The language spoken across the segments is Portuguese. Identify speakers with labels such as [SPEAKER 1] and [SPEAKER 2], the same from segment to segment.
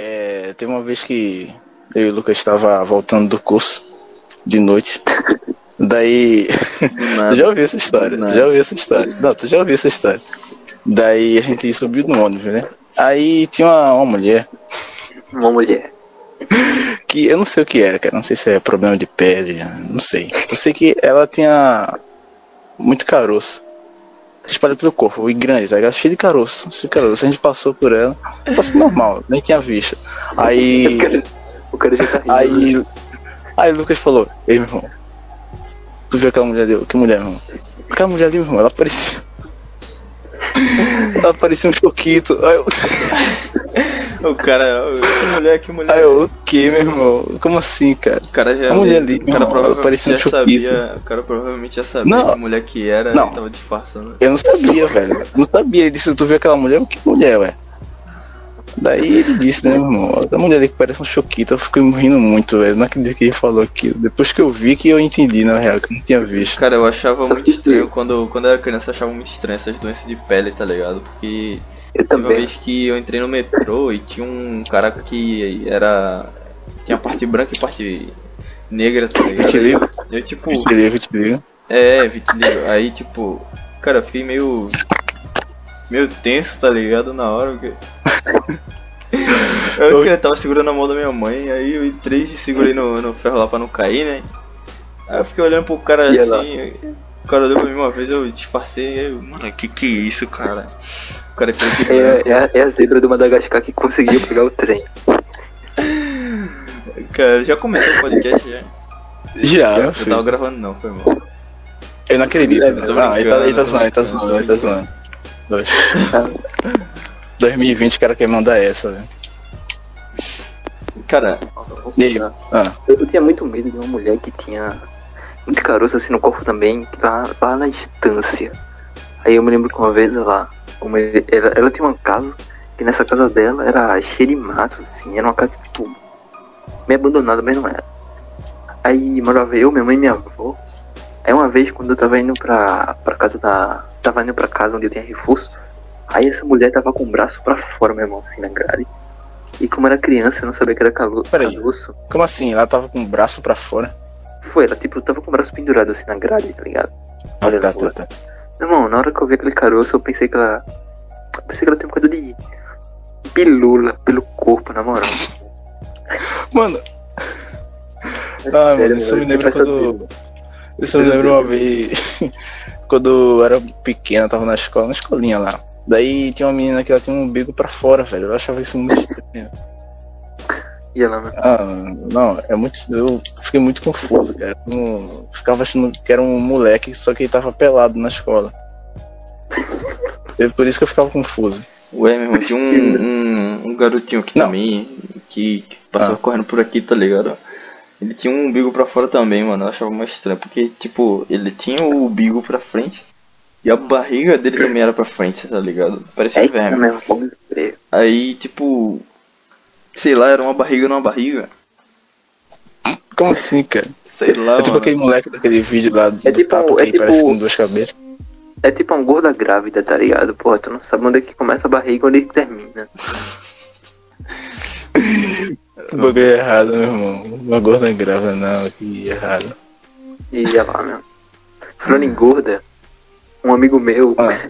[SPEAKER 1] É, tem uma vez que eu e o Lucas estava voltando do curso de noite. Daí. tu já ouviu essa história? Tu já ouviu essa história? Não, tu já ouviu essa história. Daí a gente subiu no ônibus, né? Aí tinha uma, uma mulher.
[SPEAKER 2] Uma mulher.
[SPEAKER 1] Que eu não sei o que era, cara. Não sei se é problema de pele, não sei. Só sei que ela tinha muito caroço. Espalhado pelo corpo, e grande, tá ligado? Cheio de caroço, cheio de caroço. A gente passou por ela, passou normal, nem tinha visto. Aí.
[SPEAKER 2] O cara já tá rindo.
[SPEAKER 1] Aí. Aí o Lucas falou, ei meu irmão, tu viu aquela mulher ali? Que mulher, meu irmão? Aquela mulher ali, meu irmão, ela parecia. ela parecia um choquito. Eu,
[SPEAKER 3] O cara, que mulher, que mulher.
[SPEAKER 1] aí eu, o que, meu irmão? Como assim, cara?
[SPEAKER 3] O cara já.
[SPEAKER 1] A mulher ali,
[SPEAKER 3] o cara
[SPEAKER 1] irmão,
[SPEAKER 3] provavelmente
[SPEAKER 1] parecia um choquito.
[SPEAKER 3] sabia. O cara provavelmente já sabia
[SPEAKER 1] Não.
[SPEAKER 3] que mulher que era
[SPEAKER 1] Não.
[SPEAKER 3] e tava disfarçando.
[SPEAKER 1] Eu não sabia, velho. Eu não sabia. Ele disse, tu viu aquela mulher? Que mulher, ué? Daí ele disse, né, meu irmão? A mulher ali que parece um choquito. Eu fiquei rindo muito, velho. Não acredito que ele falou aquilo. Depois que eu vi que eu entendi, na real, que eu não tinha visto.
[SPEAKER 3] Cara, eu achava muito estranho quando, quando eu era criança, eu achava muito estranho essas doenças de pele, tá ligado? Porque
[SPEAKER 2] Eu
[SPEAKER 3] teve uma
[SPEAKER 2] também.
[SPEAKER 3] vez que eu entrei no metrô e tinha um cara que era. tinha parte branca e parte negra, tá ligado?
[SPEAKER 1] Vitiligo?
[SPEAKER 3] Eu tipo.
[SPEAKER 1] Vitiligo, vitiligo.
[SPEAKER 3] É, vitiligo. Aí tipo. Cara, eu fiquei meio. Meio tenso, tá ligado? Na hora. Porque... eu que ele tava segurando a mão da minha mãe, aí eu entrei e segurei no, no ferro lá pra não cair, né? Aí eu fiquei olhando pro cara
[SPEAKER 2] E ela?
[SPEAKER 3] assim. O cara olhou pra mim uma vez, eu disfarcei, aí eu, mano, que que é isso, cara? O cara branco.
[SPEAKER 2] É, é, a, é a zebra do Madagascar que conseguiu pegar o trem.
[SPEAKER 3] Cara, já começou o podcast já.
[SPEAKER 1] Já,
[SPEAKER 3] Eu
[SPEAKER 1] filho.
[SPEAKER 3] tava gravando não, foi mal.
[SPEAKER 1] Eu não acredito.
[SPEAKER 3] É,
[SPEAKER 1] né? Não, ele tá, tá
[SPEAKER 3] brincando,
[SPEAKER 1] zoando, ele tá zoando, ele tá zoando. Dois. 2020 o cara quer mandar essa, velho.
[SPEAKER 3] Cara,
[SPEAKER 1] E aí? Ah,
[SPEAKER 2] Eu, eu tinha muito medo de uma mulher que tinha muito caroço assim no corpo também, que tá lá na estância. Aí eu me lembro que uma vez ela, uma, ela, ela tinha uma casa, que nessa casa dela era cheia de mato, assim, era uma casa tipo meio abandonada, mas não era. Aí morava eu, minha mãe e minha avó. Aí uma vez quando eu tava indo pra, pra casa da. Tava indo pra casa onde eu tinha reforço, aí essa mulher tava com o braço pra fora, meu irmão, assim, na grade. E como era criança, eu não sabia que era calo,
[SPEAKER 1] Peraí.
[SPEAKER 2] caroço.
[SPEAKER 1] como assim? Ela tava com o braço pra fora?
[SPEAKER 2] Foi, ela tipo tava com o braço pendurado assim na grade, tá ligado?
[SPEAKER 1] Ah,
[SPEAKER 2] Olha
[SPEAKER 1] tá, tá, tá.
[SPEAKER 2] Meu irmão, na hora que eu vi aquele caroço, eu pensei que ela. eu pensei que ela tem um bocado de pilula pelo corpo, na moral.
[SPEAKER 1] Mano,
[SPEAKER 2] É
[SPEAKER 1] ah, mano, isso me lembra quando. Isso me lembra uma vez. Quando eu era pequena, tava na escola, na escolinha lá. Daí tinha uma menina que ela tinha um umbigo pra fora, velho. Eu achava isso muito estranho.
[SPEAKER 2] E ela, né?
[SPEAKER 1] Ah, não, é muito. Eu fiquei muito confuso, cara. Eu ficava achando que era um moleque, só que ele tava pelado na escola. É por isso que eu ficava confuso.
[SPEAKER 3] Ué, meu irmão, tinha um, um, um garotinho aqui
[SPEAKER 1] Não.
[SPEAKER 3] também, que, que passou
[SPEAKER 1] Ah.
[SPEAKER 3] correndo por aqui, tá ligado? Ele tinha um umbigo pra fora também, mano. Eu achava mais estranho, porque, tipo, ele tinha o umbigo pra frente e a barriga dele também era pra frente, tá ligado? Parecia um
[SPEAKER 2] Eita,
[SPEAKER 3] verme.
[SPEAKER 2] mesmo.
[SPEAKER 3] Aí, tipo, sei lá, era uma barriga numa barriga.
[SPEAKER 1] Como assim, cara?
[SPEAKER 3] Sei lá,
[SPEAKER 1] É tipo
[SPEAKER 3] mano.
[SPEAKER 1] aquele moleque daquele vídeo lá do
[SPEAKER 2] É tipo-
[SPEAKER 1] tapa
[SPEAKER 2] é
[SPEAKER 1] que
[SPEAKER 2] tipo-
[SPEAKER 1] parece com duas cabeças.
[SPEAKER 2] É tipo uma gorda grávida, tá ligado? Porra, tu não sabe onde é que começa a barriga e onde é que termina.
[SPEAKER 1] Bagulho é errado, meu irmão. Uma gorda grávida, não, que errado.
[SPEAKER 2] E ia lá, meu. Falando em gorda, um amigo meu.
[SPEAKER 1] Ah.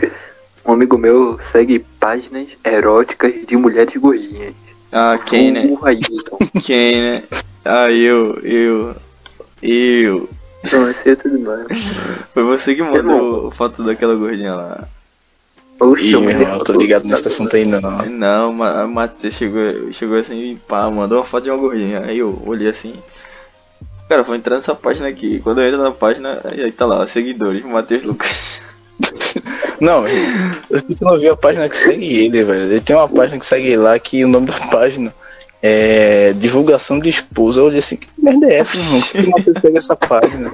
[SPEAKER 2] Um amigo meu segue páginas eróticas de mulheres gordinhas.
[SPEAKER 3] Ah, quem, né?
[SPEAKER 2] O Ailton.
[SPEAKER 3] Quem, né? Ah, eu, eu, eu.
[SPEAKER 2] Não, esse é tudo mais.
[SPEAKER 3] Foi você que
[SPEAKER 2] Irmão.
[SPEAKER 3] mandou foto daquela gordinha lá.
[SPEAKER 2] Oxe,
[SPEAKER 1] Ih, meu irmão, eu tô ligado nesse assunto aí, não.
[SPEAKER 3] Não, ma- a Matheus chegou, chegou assim e pá, mandou uma foto de uma gordinha. Aí eu olhei assim. Cara, vou entrar nessa página aqui. Quando eu entro na página, aí, aí tá lá, seguidores, Matheus Lucas.
[SPEAKER 1] Não, você não viu a página que segue ele, velho. Ele tem uma página que segue lá que o nome da página é divulgação de esposa. Eu olhei assim, que merda é essa, irmão? Por que uma pessoa segue essa página?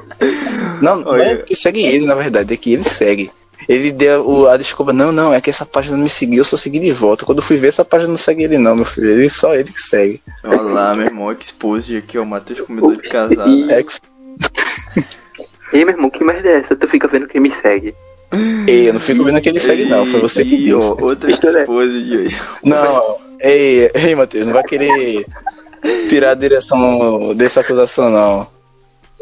[SPEAKER 1] Não, não é que segue ele, na verdade, é que ele segue. Ele deu o- a desculpa, não, não, é que essa página não me seguiu, eu só segui de volta. Quando eu fui ver, essa página não segue ele, não, meu filho. Ele só ele que segue.
[SPEAKER 3] Olha lá, meu irmão, Exposed aqui, ó, Matheus comedor de casado.
[SPEAKER 1] É que
[SPEAKER 2] Ei, meu irmão, que merda é essa? Tu fica vendo quem me segue.
[SPEAKER 1] Ei, eu não fico vendo que ele segue, não. Foi você que
[SPEAKER 3] ó, Outra
[SPEAKER 2] História-
[SPEAKER 3] Exposed aí.
[SPEAKER 1] Não, Ei, ei, Matheus, não vai querer tirar a direção dessa acusação, não.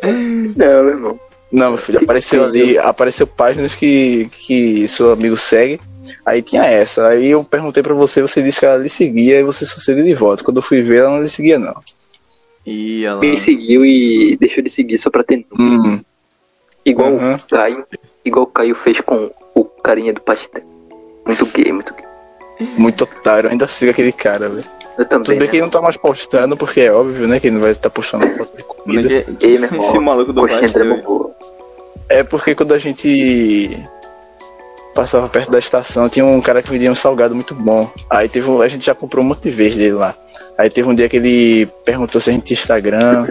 [SPEAKER 2] Não, meu irmão.
[SPEAKER 1] Não, meu filho, apareceu ali, apareceu páginas que, que seu amigo segue. Aí tinha essa. Aí eu perguntei pra você, você disse que ela lhe seguia e você só seguiu de volta. Quando eu fui ver, ela não lhe seguia, não.
[SPEAKER 3] E ela.
[SPEAKER 2] Me seguiu e deixou de seguir só pra ter número.
[SPEAKER 1] Hum,
[SPEAKER 2] Igual
[SPEAKER 1] Uhum.
[SPEAKER 2] o Caio. Igual o Caio fez com o carinha do pastel. Muito gay, muito gay.
[SPEAKER 1] muito otário, ainda sigo aquele cara, velho.
[SPEAKER 2] Eu também.
[SPEAKER 1] Tudo bem
[SPEAKER 2] né?
[SPEAKER 1] que ele não tá mais postando, porque é óbvio, né? Que ele não vai estar postando foto de comida.
[SPEAKER 2] Irmão.
[SPEAKER 3] Esse maluco do.
[SPEAKER 2] Bobo.
[SPEAKER 1] É porque quando a gente passava perto da estação, tinha um cara que vendia um salgado muito bom. Aí teve um, a gente já comprou um monte de vezes dele lá. Aí teve um dia que ele perguntou se a gente tinha Instagram.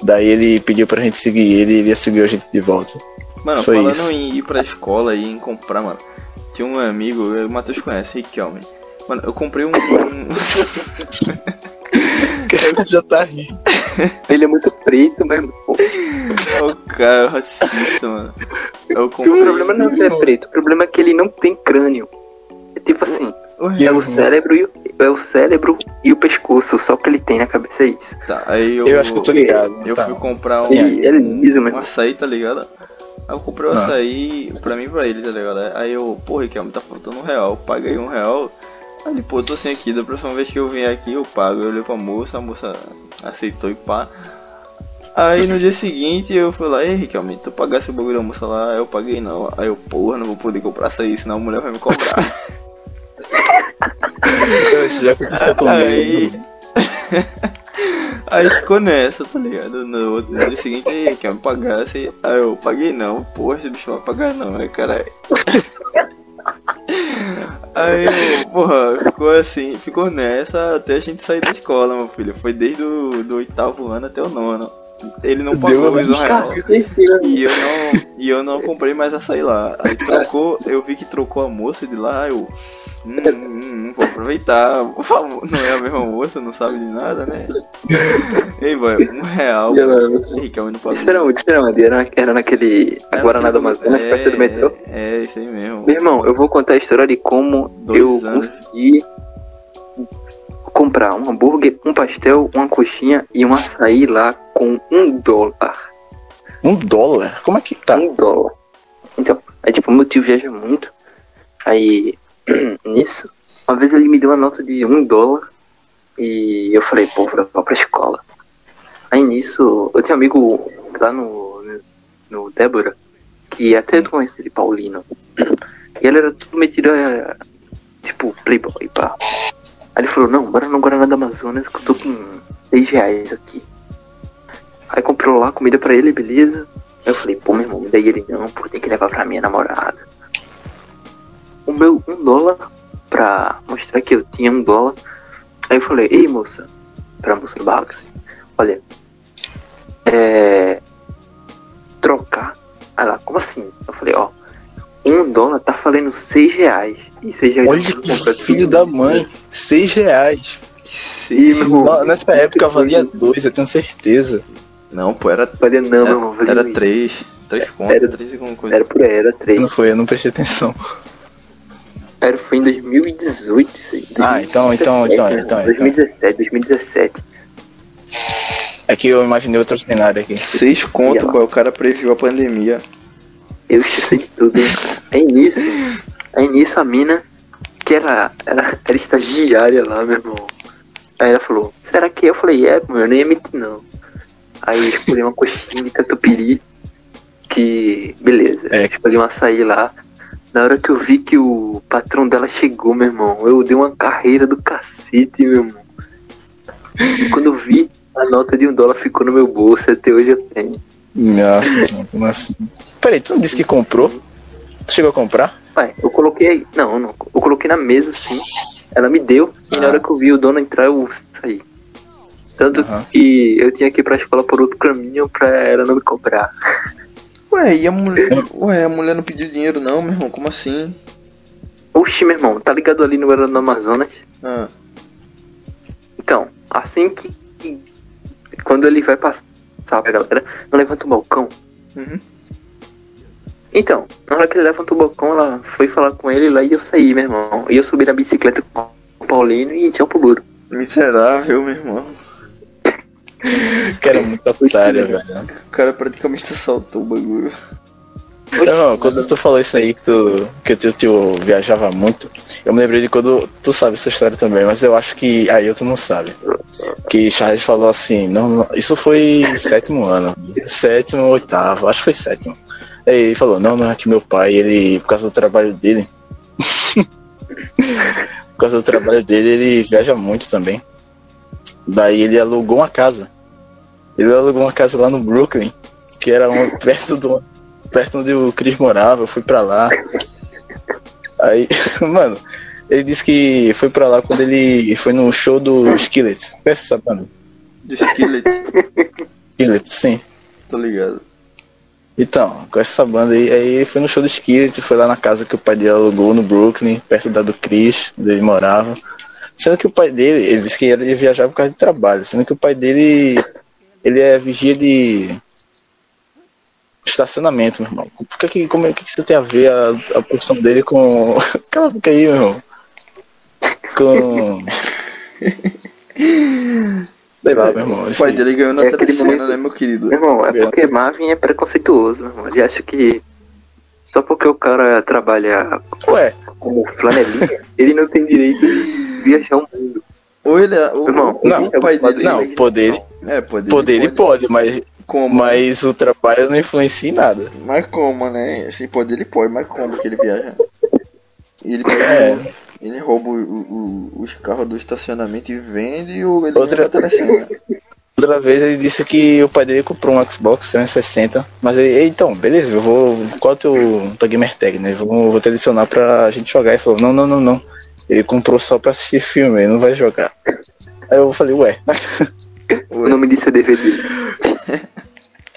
[SPEAKER 1] Daí ele pediu pra gente seguir ele e ele ia seguir a gente de volta.
[SPEAKER 3] Mano,
[SPEAKER 1] Foi
[SPEAKER 3] falando
[SPEAKER 1] isso.
[SPEAKER 3] em ir pra escola e em comprar, mano. Tinha um amigo, o Matheus conhece, Riquelme. Mano, eu comprei um. um-
[SPEAKER 1] já tá rindo.
[SPEAKER 2] Ele é muito preto, mas pô,
[SPEAKER 3] o cara é racista, mano. Eu
[SPEAKER 2] o
[SPEAKER 3] comprei.
[SPEAKER 2] problema não é ser preto, o problema é que ele não tem crânio. É tipo assim,
[SPEAKER 3] Ué,
[SPEAKER 2] é o cérebro e o, é o cérebro e o pescoço, só que ele tem na cabeça é isso.
[SPEAKER 3] Tá, aí eu.
[SPEAKER 1] Eu acho que eu tô ligado.
[SPEAKER 3] Eu
[SPEAKER 1] tá.
[SPEAKER 3] fui comprar um.
[SPEAKER 2] Ele é liso,
[SPEAKER 3] um
[SPEAKER 2] mesmo.
[SPEAKER 3] açaí, tá ligado? Aí eu comprei o
[SPEAKER 1] Ah.
[SPEAKER 3] açaí pra mim e pra ele, tá ligado? Aí eu, pô, Riquelme, tá faltando um real. Eu paguei um real. Aí ele, pô, tô sem aqui, da próxima vez que eu vier aqui eu pago. Eu olhei pra moça, a moça aceitou e pá. Aí no dia seguinte eu fui lá, ei Riquelme, tu pagasse o bagulho da moça lá, eu paguei não. Aí eu, porra, não vou poder comprar açaí, senão a mulher vai me cobrar.
[SPEAKER 1] Isso já aconteceu comigo.
[SPEAKER 3] Aí. Aí ficou nessa, tá ligado? No, outro- no dia seguinte, aí, quer me pagar? Assim, aí eu paguei não, porra, esse bicho vai pagar não, né, caralho? Aí, porra, ficou assim, ficou nessa até a gente sair da escola, meu filho. Foi desde o do oitavo ano até o nono. Ele não pagou mais um real. E eu não, e eu não comprei mais açaí lá. Aí trocou, eu vi que trocou a moça de lá, eu. Hum, hum, hum, vou aproveitar. Não é a mesma moça, não sabe de nada, né? Ei, boy, um real. Riquelme não pagou.
[SPEAKER 2] Isso era onde? Era onde? Era, naquele
[SPEAKER 3] Era
[SPEAKER 2] Guaraná do
[SPEAKER 3] tipo-
[SPEAKER 2] Amazonas,
[SPEAKER 3] é,
[SPEAKER 2] perto do metrô?
[SPEAKER 3] É, isso aí mesmo.
[SPEAKER 2] Meu irmão, eu vou contar a história de como
[SPEAKER 3] Dois
[SPEAKER 2] eu
[SPEAKER 3] anos.
[SPEAKER 2] consegui comprar um hambúrguer, um pastel, uma coxinha e um açaí lá com um dólar.
[SPEAKER 1] Um dólar? Como é que tá?
[SPEAKER 2] Um dólar. Então, aí tipo, meu tio viaja muito. Aí, nisso, uma vez ele me deu uma nota de um dólar e eu falei, pô, vou levar pra escola. Aí nisso, eu tenho um amigo lá no, no, no Débora, que até eu conheço ele, Paulino. E ele era tudo metido a, tipo, playboy, pá. Aí ele falou, não, bora no Guaraná do Amazonas que eu tô com 6 reais aqui. Aí comprou lá comida pra ele, beleza. Aí eu falei, pô, meu irmão, daí ele não, pô, tem que levar pra minha namorada. O meu um dólar pra mostrar que eu tinha um dólar. Aí eu falei, ei moça, pra moça do barraco assim, olha, é. Trocar. Aí lá, como assim? Eu falei, ó, um dólar tá valendo seis reais. E seis reais
[SPEAKER 1] Olha
[SPEAKER 2] compro
[SPEAKER 1] que filho da mãe. Seis reais.
[SPEAKER 2] Ih, meu
[SPEAKER 1] Nessa época valia dois, eu tenho certeza.
[SPEAKER 3] Não, pô, era.
[SPEAKER 2] Valia não, meu irmão.
[SPEAKER 3] Era,
[SPEAKER 2] Valia
[SPEAKER 3] era três. Três contas,
[SPEAKER 2] Era-
[SPEAKER 3] três e alguma coisa.
[SPEAKER 2] Era por aí, era três.
[SPEAKER 1] Não foi, eu não prestei atenção.
[SPEAKER 2] Era, foi em 2018 isso aí.
[SPEAKER 1] Ah, então, então, então, então, então.
[SPEAKER 2] 2017, 2017.
[SPEAKER 1] É que eu imaginei outro cenário aqui.
[SPEAKER 3] Seis conto, boy, o cara previu a pandemia.
[SPEAKER 2] Eu de tudo. Aí nisso, aí nisso a mina, que era, era, era estagiária lá, meu irmão. Aí ela falou, será que? Eu falei, é, meu, eu nem ia mentir não. Aí eu escolhi uma coxinha de catupiry, que, beleza,
[SPEAKER 1] É.
[SPEAKER 2] escolhi um açaí lá. Na hora que eu vi que o patrão dela chegou, meu irmão, eu dei uma carreira do cacete, meu irmão. E quando eu vi, a nota de um dólar ficou no meu bolso, até hoje eu tenho.
[SPEAKER 1] Nossa senhora, como assim? Peraí, tu não disse que comprou? Tu chegou a comprar?
[SPEAKER 2] Pai, eu coloquei. Não, não. Eu coloquei na mesa, assim. Ela me deu. E na
[SPEAKER 1] Ah.
[SPEAKER 2] hora que eu vi o dono entrar, eu saí. Tanto que eu tinha que ir pra escola por outro caminho pra ela não me cobrar.
[SPEAKER 3] Ué, e a mulher. Ué, a mulher não pediu dinheiro não, meu irmão, como assim?
[SPEAKER 2] Oxi, meu irmão, tá ligado ali no Guarana do Amazonas?
[SPEAKER 3] Ah,
[SPEAKER 2] Então, assim que. que- Quando ele vai passar pra galera, não levanta o balcão.
[SPEAKER 3] uhum.
[SPEAKER 2] Então, na hora que ele levanta o balcão, ela foi falar com ele lá e eu saí, meu irmão. E eu subi na bicicleta com Paulino e tchau pro Buro.
[SPEAKER 3] Miserável, meu irmão.
[SPEAKER 1] Que era muito otário, velho.
[SPEAKER 3] O cara praticamente assaltou o bagulho.
[SPEAKER 1] Não, quando tu falou isso aí que tu que teu tio viajava muito, eu me lembrei de quando tu sabe essa história também, mas eu acho que aí tu não sabe. Que Charles falou assim, não, não- isso foi sétimo ano, sétimo, oitavo, acho que foi sétimo. Aí ele falou, não, não é que meu pai, ele, por causa do trabalho dele, por causa do trabalho dele, ele viaja muito também. Daí ele alugou uma casa. Ele alugou uma casa lá no Brooklyn, que era perto do perto onde o Chris morava, eu fui pra lá. Aí, mano, ele disse que foi pra lá quando ele foi no show do Skillet. Conhece essa banda?
[SPEAKER 3] Do Skillet,
[SPEAKER 1] Skillet, sim.
[SPEAKER 3] tô ligado.
[SPEAKER 1] Então, com essa banda aí, aí ele foi no show do Skillet, foi lá na casa que o pai dele alugou no Brooklyn, perto da do Chris, onde ele morava. Sendo que o pai dele, ele disse que ele ia viajar por causa de trabalho, sendo que o pai dele, ele é vigia de estacionamento, meu irmão. Por que, como é que você tem a ver a, a profissão dele com. Cala a boca aí, meu irmão. Com. Sei lá, meu irmão.
[SPEAKER 3] O
[SPEAKER 1] isso
[SPEAKER 3] pai dele ganhou na
[SPEAKER 2] É momento-
[SPEAKER 3] né, meu querido?
[SPEAKER 2] Meu irmão, é porque. Marvin é preconceituoso, meu irmão. Ele acha que só porque o cara trabalha
[SPEAKER 1] Ué,
[SPEAKER 2] como flanelinha, ele não tem direito de viajar o mundo.
[SPEAKER 3] Ou ele é. Ou,
[SPEAKER 2] Irmão,
[SPEAKER 1] não,
[SPEAKER 3] o pai dele.
[SPEAKER 1] não, poder,
[SPEAKER 3] É, poder.
[SPEAKER 1] poder ele pode, mas,
[SPEAKER 3] Como?
[SPEAKER 1] mas o trabalho não influencia em nada.
[SPEAKER 3] Mas como, né? Assim, poder ele pode, mas como que ele viaja? Ele.
[SPEAKER 1] É.
[SPEAKER 3] Ele rouba o- o- os carros do estacionamento e vende ou ele
[SPEAKER 1] Outra-? Outra vez ele disse que o pai dele comprou um Xbox 360, mas ele, então, beleza, eu vou. Qual é o teu, tua gamer tag, né? Vou, vou te adicionar pra gente jogar. Ele falou, não, não, não, não. Ele comprou só pra assistir filme, ele não vai jogar. Aí eu falei, ué,
[SPEAKER 2] O nome disso é DVD.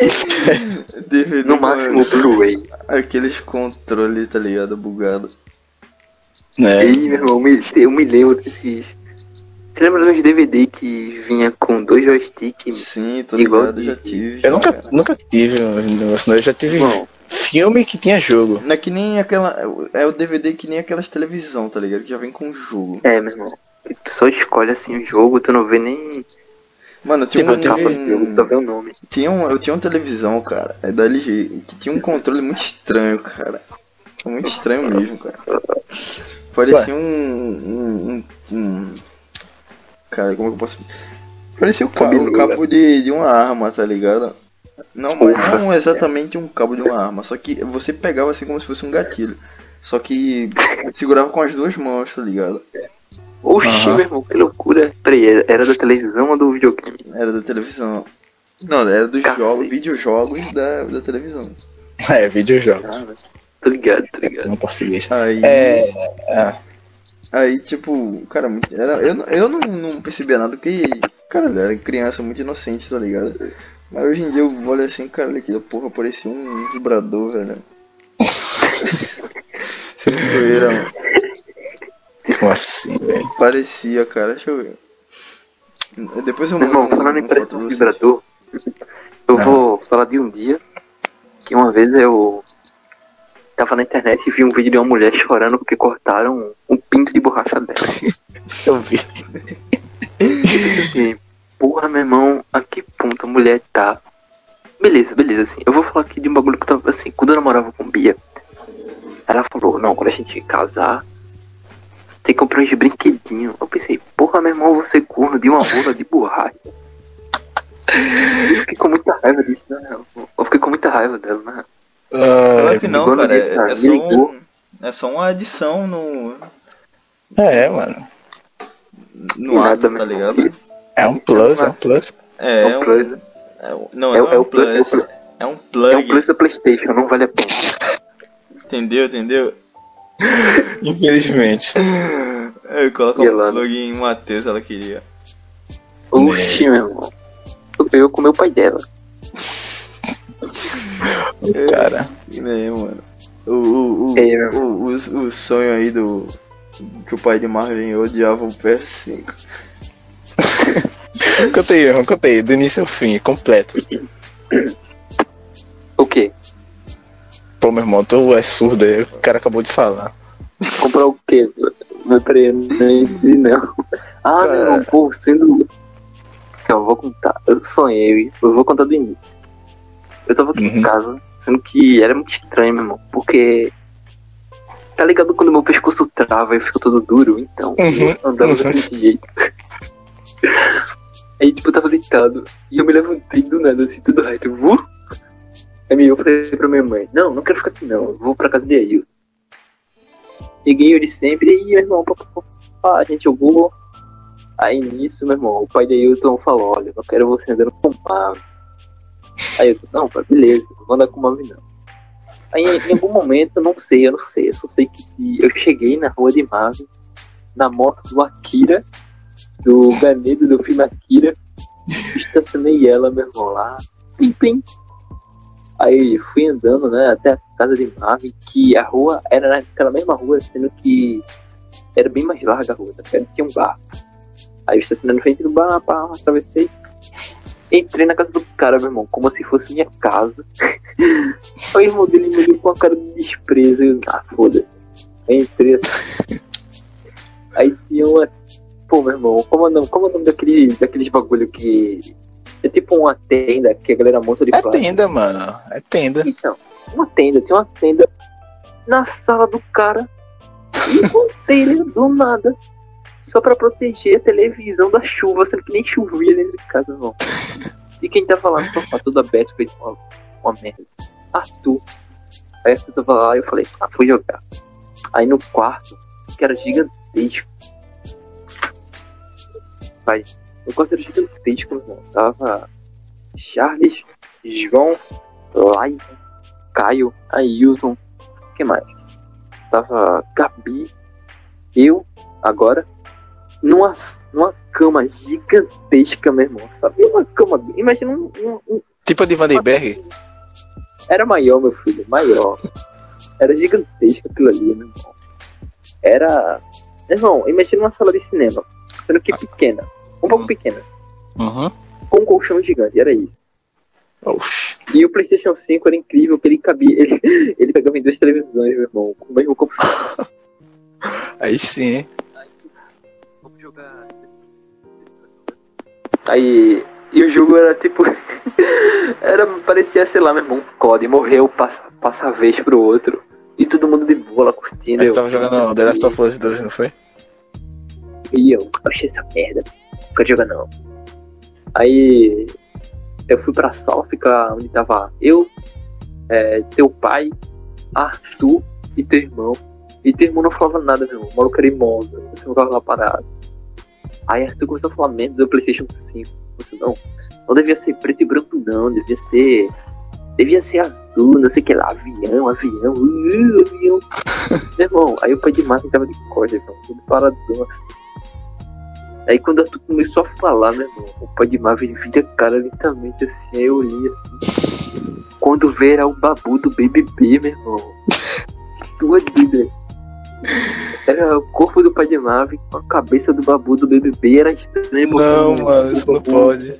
[SPEAKER 3] DVD
[SPEAKER 2] No máximo Blu-ray.
[SPEAKER 3] Aqueles controles, tá ligado? Bugado.
[SPEAKER 1] né?
[SPEAKER 2] E, meu irmão, eu me, eu me lembro desses. Você lembra dos DVD que vinha com dois joysticks?
[SPEAKER 3] Sim, tô
[SPEAKER 2] Igual
[SPEAKER 3] ligado,
[SPEAKER 2] de-
[SPEAKER 3] já tive.
[SPEAKER 1] Eu nunca,
[SPEAKER 3] cara.
[SPEAKER 1] nunca tive um negócio, não. Eu já tive
[SPEAKER 2] Irmão,
[SPEAKER 1] filme que tinha jogo.
[SPEAKER 3] Não é que nem aquela. É o DVD que nem aquelas televisão, tá ligado? Que já vem com o jogo.
[SPEAKER 2] é, meu irmão. Tu só escolhe assim o jogo, tu não vê nem
[SPEAKER 3] Mano, tinha
[SPEAKER 1] Tipo,
[SPEAKER 3] um,
[SPEAKER 2] nome.
[SPEAKER 3] tinha um. Eu tinha uma televisão, cara. É da LG. Que tinha um controle muito estranho, cara. Muito estranho mesmo, cara. Parecia um. um, um, um- Cara, como é que eu posso. Parecia o cabo, o cabo de, de uma arma, tá ligado? Não, mas não exatamente um cabo de uma arma. Só que você pegava assim como se fosse um gatilho. Só que segurava com as duas mãos, tá ligado?
[SPEAKER 2] Oxi,
[SPEAKER 1] Aham.
[SPEAKER 2] meu irmão, que loucura. Peraí, era- era da televisão ou do videogame?
[SPEAKER 3] Era da televisão. Não, era dos
[SPEAKER 2] Cacete.
[SPEAKER 3] jogos, videojogos da, da televisão.
[SPEAKER 1] É, videojogos.
[SPEAKER 2] Ah, tô ligado, tô ligado.
[SPEAKER 1] No português.
[SPEAKER 3] Aí,
[SPEAKER 1] É. é.
[SPEAKER 3] aí tipo, cara, muito- era, eu, não- eu não, não percebia nada que, cara, eu era criança muito inocente, tá ligado? Mas hoje em dia eu olho assim, cara, aquilo, porra, parecia um vibrador, velho. Sem zoeira, mano.
[SPEAKER 1] Como assim, velho?
[SPEAKER 3] Parecia, cara, deixa eu ver. Depois eu
[SPEAKER 2] Meu irmão, falando em pressão
[SPEAKER 3] vocês.
[SPEAKER 2] vibrador, eu vou falar de um dia que uma vez eu tava na internet e vi um vídeo de uma mulher chorando porque cortaram um pinto de borracha dela.
[SPEAKER 1] Eu vi.
[SPEAKER 2] E, porra, meu irmão, a que ponto a mulher tá? Beleza, beleza, assim. Eu vou falar aqui de um bagulho que tava assim. Quando eu namorava com Bia, ela falou: Não, quando a gente casar, tem que comprar uns brinquedinhos. Eu pensei: Porra, meu irmão, eu vou ser corno de uma rola de borracha. Eu fiquei com muita raiva disso, né? Eu fiquei com muita raiva dela, né?
[SPEAKER 3] Claro
[SPEAKER 1] Ah,
[SPEAKER 3] que não, cara, é,
[SPEAKER 2] tá,
[SPEAKER 3] é só um, é só uma adição no,
[SPEAKER 1] é, mano.
[SPEAKER 3] no
[SPEAKER 2] Nada,
[SPEAKER 3] ato, tá ligado?
[SPEAKER 1] É um plus, é um plus.
[SPEAKER 3] É,
[SPEAKER 2] É um
[SPEAKER 3] um,
[SPEAKER 2] plus,
[SPEAKER 3] é um- não,
[SPEAKER 2] É
[SPEAKER 3] não
[SPEAKER 2] é o plus- é plus-
[SPEAKER 3] é um
[SPEAKER 2] é um plus da Playstation, não vale a pena.
[SPEAKER 3] entendeu, entendeu?
[SPEAKER 1] Infelizmente.
[SPEAKER 3] Eu coloco
[SPEAKER 2] E
[SPEAKER 3] um
[SPEAKER 2] ela-
[SPEAKER 3] plug em Matheus, ela queria.
[SPEAKER 2] Oxi, meu irmão. Eu com meu pai dela.
[SPEAKER 1] Cara.
[SPEAKER 3] É, mano. O, o, o,
[SPEAKER 2] É,
[SPEAKER 3] o, o, o sonho aí do. Que o pai de Marvin odiava o PS5.
[SPEAKER 1] Conta aí, irmão, conta aí, do início ao fim, completo.
[SPEAKER 2] O quê?
[SPEAKER 1] Pô, meu irmão, tu é surdo aí, o cara acabou de falar.
[SPEAKER 2] Comprar o quê? Mas peraí, eu não. Ah,
[SPEAKER 3] Cara.
[SPEAKER 2] não, pô, sendo. Calma, eu vou contar. Eu sonhei, eu vou contar do início. Eu tava aqui em
[SPEAKER 1] Uhum.
[SPEAKER 2] casa, sendo que era muito estranho, meu irmão, porque. Tá ligado quando meu pescoço trava e fica todo duro? Então,
[SPEAKER 1] Uhum,
[SPEAKER 2] eu andava
[SPEAKER 1] uhum.
[SPEAKER 2] desse jeito. Aí, tipo, eu tava deitado e eu me levantei do nada, assim, tudo reto. Vu? Aí eu falei pra minha mãe: Não, não quero ficar aqui, não. Eu vou pra casa de Ailton. Peguei ele sempre e meu irmão, pá, pá, pá, a gente jogou. Aí nisso, meu irmão, o pai de Ailton falou: Olha, não quero você andando com o Marvin. Aí eu Não, pai, beleza, não vou andar com o Marvin, não. Aí em algum momento, eu não sei, eu não sei, eu só sei que eu cheguei na rua de Marvin, na moto do Akira, do Ganedo do filme Akira, estacionei ela, meu irmão, lá, pim, pim. Aí fui andando, né, até a casa de Marvin, que a rua era naquela mesma rua, sendo que era bem mais larga a rua, tá? Tinha um bar. Aí eu estacionei na frente do bar, pá, atravessei. Entrei na casa do cara, meu irmão, como se fosse minha casa. o irmão dele me olhou com uma cara de desprezo. Eu, ah, foda-se. Entrei assim. Aí tinha uma. Pô, meu irmão, como é o nome, como é o nome daquele, daqueles bagulho que. É tipo uma tenda que a galera monta de
[SPEAKER 1] É
[SPEAKER 2] plástico.
[SPEAKER 1] tenda, mano. É tenda.
[SPEAKER 2] Então, uma tenda, tinha uma tenda na sala do cara e com telha do nada. Só pra proteger a televisão da chuva, sendo que nem chovia dentro de casa, não. E quem tava lá no sofá todo aberto fez uma, uma merda. Arthur. Aí Arthur tava lá e eu falei, ah, fui jogar. Aí no quarto, que era gigantesco. Pai, no quarto era gigantesco, meu irmão. Tava Charles, João, Lai, Caio, Ailton, que mais? Tava Gabi, eu, agora, numa, numa cama gigantesca, meu irmão. Sabe uma cama? Imagina um. um- um-
[SPEAKER 1] Tipo a de Vandenberg.
[SPEAKER 2] era maior, meu filho, maior. Era gigantesco aquilo ali, meu irmão. Era. Meu irmão, imagina uma sala de cinema, sendo que pequena, um pouco pequena,
[SPEAKER 1] Uhum.
[SPEAKER 2] com um colchão gigante, era isso.
[SPEAKER 1] Oxi.
[SPEAKER 2] E o PlayStation 5 era incrível, que ele cabia. Ele, ele pegava em duas televisões, meu irmão, com o mesmo computador.
[SPEAKER 1] Aí sim, hein?
[SPEAKER 2] Vamos jogar. Aí. E o jogo era tipo. era, parecia, sei lá, meu irmão, um COD, morreu, passa, passa a vez pro outro. E todo mundo de boa lá curtindo.
[SPEAKER 1] Aí
[SPEAKER 2] eu-
[SPEAKER 1] você tava jogando The Last of Us 2, não foi?
[SPEAKER 2] E eu, achei essa merda, não quero jogar não. Aí eu fui pra sala ficar onde tava eu, é, teu pai, Arthur e teu irmão. E teu irmão não falava nada, meu irmão. O maluco era imoso, você ficava lá parado. Aí Arthur começou a falar merda do Playstation 5. Você não, não devia ser preto e branco não, devia ser. Devia ser azul, não sei o que lá, avião, avião, uh, avião. meu irmão, aí o pai de Martin tava de corda, irmão, tudo paradão assim. Aí quando Arthur começou a falar, meu irmão, o pai de Marvel vira cara lentamente assim, aí eu olhei assim. Quando vê era o babu do BBB, meu irmão. Tua vida. Era o corpo do pai de Marvel com a cabeça do babu do BBB, era estranho. porque
[SPEAKER 1] Não,
[SPEAKER 2] o-
[SPEAKER 1] mano, isso não
[SPEAKER 2] Babu-
[SPEAKER 1] pode.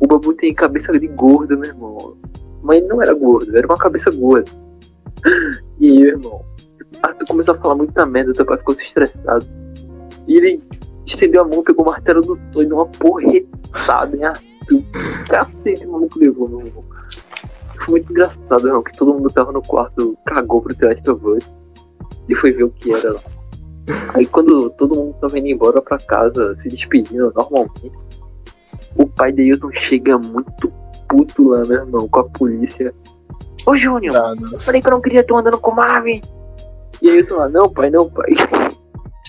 [SPEAKER 2] O babu tem cabeça de gordo, meu irmão. Mas não era gordo, era uma cabeça gorda. E aí, meu irmão, Arthur começou a falar muita merda, teu pai ficou estressado. E ele estendeu a mão, pegou o martelo do Thor e deu uma porretada em Arthur. Cacete, o maluco levou, meu irmão. Foi muito engraçado, meu irmão, que todo mundo tava no quarto, cagou pro The Last of Us e foi ver o que era lá. Aí quando todo mundo tava indo embora pra casa, se despedindo normalmente, o pai de Hilton chega muito puto lá, meu irmão, com a polícia. Ô Júnior,
[SPEAKER 1] Não, não.
[SPEAKER 2] falei que eu não queria tu andando com o Marvin. E aí eu tô lá, não pai, não pai.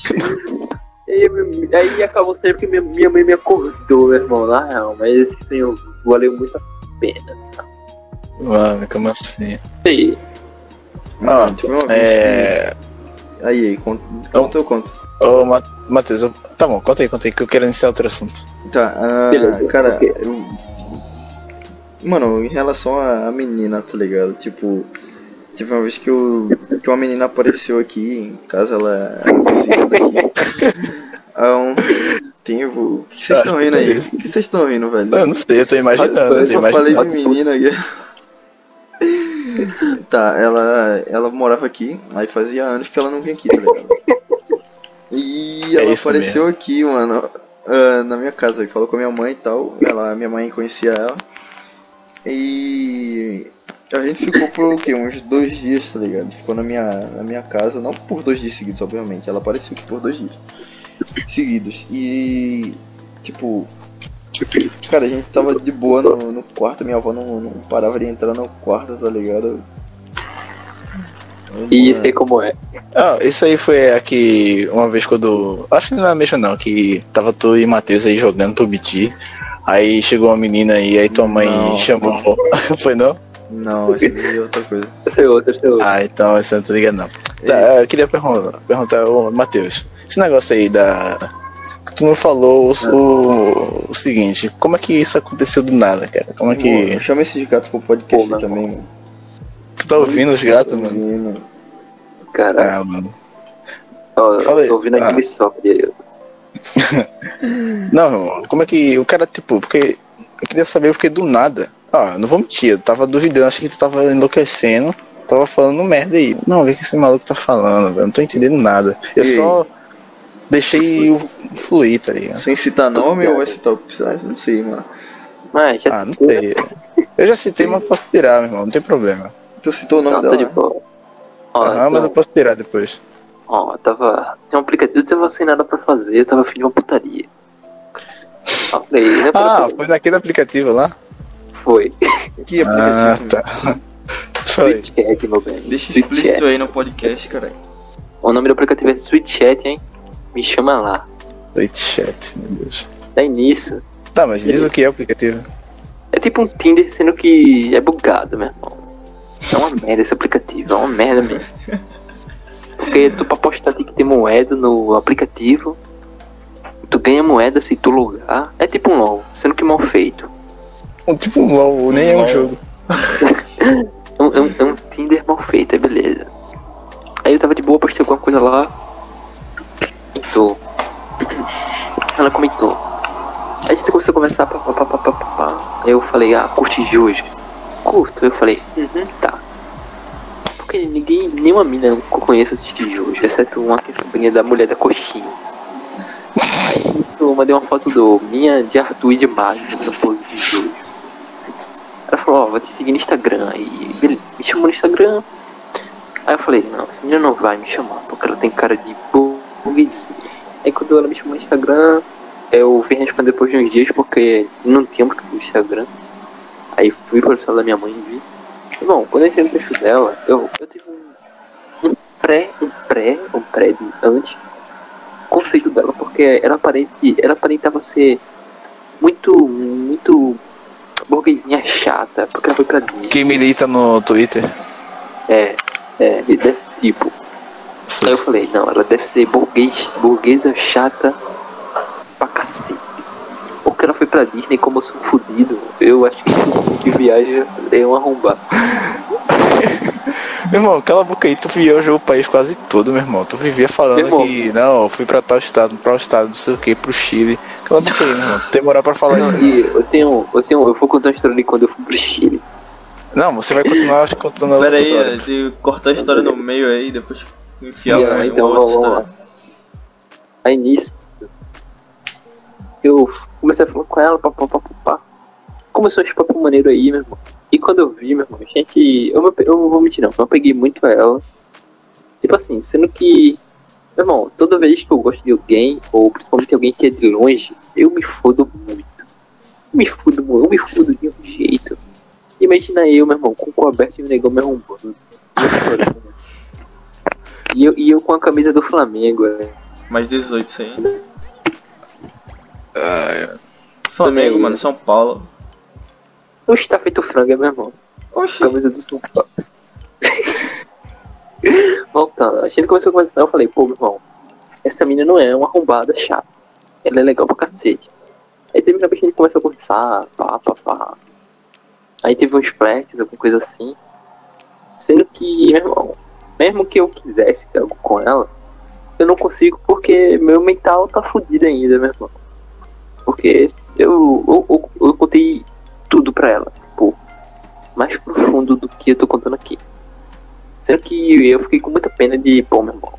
[SPEAKER 2] e aí, acabou sempre que minha, minha mãe me acordou, meu irmão, na real, mas esse sonho valeu muito a pena.
[SPEAKER 1] Mano, como assim?
[SPEAKER 2] E
[SPEAKER 1] Ó,
[SPEAKER 3] Tipo, uma vez
[SPEAKER 1] é.
[SPEAKER 3] Aí, aí, conta, conta eu conto.
[SPEAKER 1] Ô, Ma- Matheus, eu- tá bom, conta aí, conta aí, que eu quero iniciar outro assunto.
[SPEAKER 3] Tá, ah,
[SPEAKER 2] Beleza,
[SPEAKER 3] cara, eu... Mano, em relação à menina, tá ligado? Tipo, teve uma vez que, eu, que uma menina apareceu aqui, em casa ela daqui. Há um tempo. O que vocês
[SPEAKER 1] Ah,
[SPEAKER 3] estão rindo aí?
[SPEAKER 1] que
[SPEAKER 3] O que vocês estão rindo, velho?
[SPEAKER 1] Eu não sei, eu tô imaginando, eu tô
[SPEAKER 3] só falei
[SPEAKER 1] imaginando.
[SPEAKER 3] de menina aqui. Tá, ela, ela morava aqui, aí fazia anos que ela não vinha aqui, tá ligado? E
[SPEAKER 1] É
[SPEAKER 3] ela
[SPEAKER 1] isso
[SPEAKER 3] apareceu aqui, mano, ah, na minha casa. Falou com a minha mãe e tal. Ela, minha mãe conhecia ela. E a gente ficou por o quê? Uns dois dias, tá ligado? Ficou na minha, na minha casa, não por dois dias seguidos, obviamente. Ela apareceu aqui por dois dias seguidos. E tipo. Cara, a gente tava de boa no, no quarto, minha avó não, não parava de entrar no quarto, tá ligado?
[SPEAKER 2] E sei como é.
[SPEAKER 1] Ah, isso aí foi aqui uma vez quando. Acho que não é mesmo não, que tava tu e Matheus aí jogando pro BT. Aí chegou uma menina aí, aí tua mãe
[SPEAKER 3] Não.
[SPEAKER 1] chamou. foi não?
[SPEAKER 3] Não, essa daí é outra coisa.
[SPEAKER 2] Esse é outro, esse é outro.
[SPEAKER 1] Ah, então essa não tô ligado não. Tá, eu queria perguntar, perguntar ô Matheus, esse negócio aí da. Tu não falou o, o, o seguinte, como é que isso aconteceu do nada, cara? Como é que.
[SPEAKER 3] Pô, Chama esses gatos pro podcast
[SPEAKER 2] Pô,
[SPEAKER 3] também, mano.
[SPEAKER 1] Tu tá ouvindo os gatos, mano?
[SPEAKER 3] Menino.
[SPEAKER 2] Cara,
[SPEAKER 1] Ah, mano.
[SPEAKER 2] ó, eu tô ouvindo
[SPEAKER 1] Ah.
[SPEAKER 2] aquele sofre aí.
[SPEAKER 1] Não, como é que o cara, tipo, porque eu queria saber porque do nada. Ah, não vou mentir, eu tava duvidando, achei que tu tava enlouquecendo, tava falando merda aí. Não, o que que esse maluco tá falando, velho? Não tô entendendo nada. Eu
[SPEAKER 3] E aí?
[SPEAKER 1] só deixei o fluir, tá ligado?
[SPEAKER 3] Sem citar nome ou vai citar o personagem? Não sei, mano.
[SPEAKER 2] Mas já
[SPEAKER 1] Ah, não sei. Eu já citei, mas posso tirar, meu irmão, não tem problema.
[SPEAKER 3] Tu citou o nome
[SPEAKER 2] Não, tá
[SPEAKER 3] dela,
[SPEAKER 2] de
[SPEAKER 3] né?
[SPEAKER 2] boa. Ó,
[SPEAKER 1] Aham, mas eu
[SPEAKER 2] então,
[SPEAKER 1] posso tirar depois.
[SPEAKER 2] ó, eu tava. Tem um aplicativo, eu tava sem nada pra fazer, eu tava afim de uma putaria. Falei, né,
[SPEAKER 1] Ah, foi naquele aplicativo lá?
[SPEAKER 2] Foi.
[SPEAKER 3] Que
[SPEAKER 1] Ah,
[SPEAKER 3] aplicativo.
[SPEAKER 1] tá. Foi.
[SPEAKER 2] Sweet Chat, meu bem.
[SPEAKER 3] Deixa explícito aí no podcast, caralho.
[SPEAKER 2] O nome do aplicativo é Sweet Chat, hein? Me chama lá.
[SPEAKER 1] Tweet chat, meu Deus.
[SPEAKER 2] Dá início.
[SPEAKER 1] Tá, mas diz o que é o aplicativo.
[SPEAKER 2] É tipo um Tinder, sendo que é bugado, meu irmão. É uma merda esse aplicativo, é uma merda mesmo. Porque tu pra postar tem que ter moeda no aplicativo. Tu ganha moeda se tu logar. É tipo um LOL, sendo que mal feito.
[SPEAKER 1] Um, tipo um LOL, nem é um jogo.
[SPEAKER 2] É um, é um- é um Tinder mal feito, é beleza. Aí eu tava de boa, postei alguma coisa lá. Comentou. Ela comentou. Aí a gente começou a conversar, pá, pá, pá, pá, pá, pá, eu falei, ah, curte Juju. Curto. Eu falei, uhum, tá. Porque ninguém, nenhuma mina eu conheço assistir Juju, exceto uma que é da mulher da coxinha. Aí eu mandei uma foto do minha de Arthur e de Mario no pose de Juju. Ela falou, ó, vou te seguir no Instagram. E me chamou no Instagram. Aí eu falei, não, essa menina não vai me chamar, porque ela tem cara de burguesia. Aí quando ela me chamou no Instagram, eu vim responder depois de uns dias, porque não tinha muito no Instagram. Aí fui pro celular da minha mãe e vi. Bom, quando eu entrei no perfil dela, eu, eu tive um, um pré, um pré, um pré de antes conceito dela, porque ela aparente, ela aparentava ser muito, muito burguesinha chata, porque ela foi pra Disney.
[SPEAKER 1] Quem milita no Twitter?
[SPEAKER 2] É, é, desse tipo. Aí eu falei, não, ela deve ser burguês, burguesa chata pra cacete. Porque ela foi pra Disney como eu sou um fudido, eu acho que de viagem é um arrombar.
[SPEAKER 1] Meu irmão, cala a boca aí, tu viajou o país quase todo, meu irmão. Tu vivia falando
[SPEAKER 2] irmão.
[SPEAKER 1] que, não, eu fui pra tal estado, pra tal estado, não sei o que, pro Chile. Cala a boca aí, meu irmão. Tem moral pra falar isso.
[SPEAKER 2] Não,
[SPEAKER 1] não.
[SPEAKER 2] e eu tenho, eu tenho, eu vou contar uma história de quando eu fui pro Chile.
[SPEAKER 1] Não, você vai continuar contando a
[SPEAKER 3] Pera
[SPEAKER 1] outra
[SPEAKER 3] aí,
[SPEAKER 1] história.
[SPEAKER 3] de cortar a história no meio aí, depois enfiar
[SPEAKER 2] E,
[SPEAKER 3] uma,
[SPEAKER 2] ah,
[SPEAKER 3] uma
[SPEAKER 2] então
[SPEAKER 3] outra
[SPEAKER 2] vamos,
[SPEAKER 3] história.
[SPEAKER 2] Aí nisso, eu comecei a falar com ela, pá, pá, pá, pá, pá. Começou esse papo maneiro aí, meu irmão. E quando eu vi, meu irmão, gente, eu, não- eu não vou mentir não, eu peguei muito ela. Tipo assim, sendo que, meu irmão, toda vez que eu gosto de alguém, ou principalmente alguém que é de longe, eu me fodo muito. Eu me fodo muito, eu me fodo de um jeito. Imagina eu, meu irmão, com o cu aberto e o negão me arrombando. E eu, e eu com a camisa do Flamengo, é.
[SPEAKER 3] Mais 18 isso aí.
[SPEAKER 1] Ah, é.
[SPEAKER 3] Flamengo,
[SPEAKER 2] Também-
[SPEAKER 3] mano, São Paulo.
[SPEAKER 2] Oxe, tá feito frango, é meu irmão.
[SPEAKER 3] Oxi,
[SPEAKER 2] Camisa do São Paulo. Voltando, a gente começou a conversar, eu falei, pô, meu irmão, essa menina não é uma arrombada chata. Ela é legal pra cacete. Aí teve uma vez que a gente começou a conversar, pá, pá, pá. Aí teve uns flertes, alguma coisa assim. Sendo que, meu irmão, mesmo que eu quisesse ter algo com ela, eu não consigo porque meu mental tá fudido ainda, meu irmão. Porque eu, eu, eu, eu contei tudo pra ela, tipo, mais profundo do que eu tô contando aqui. Sendo que eu fiquei com muita pena de, pô, meu irmão,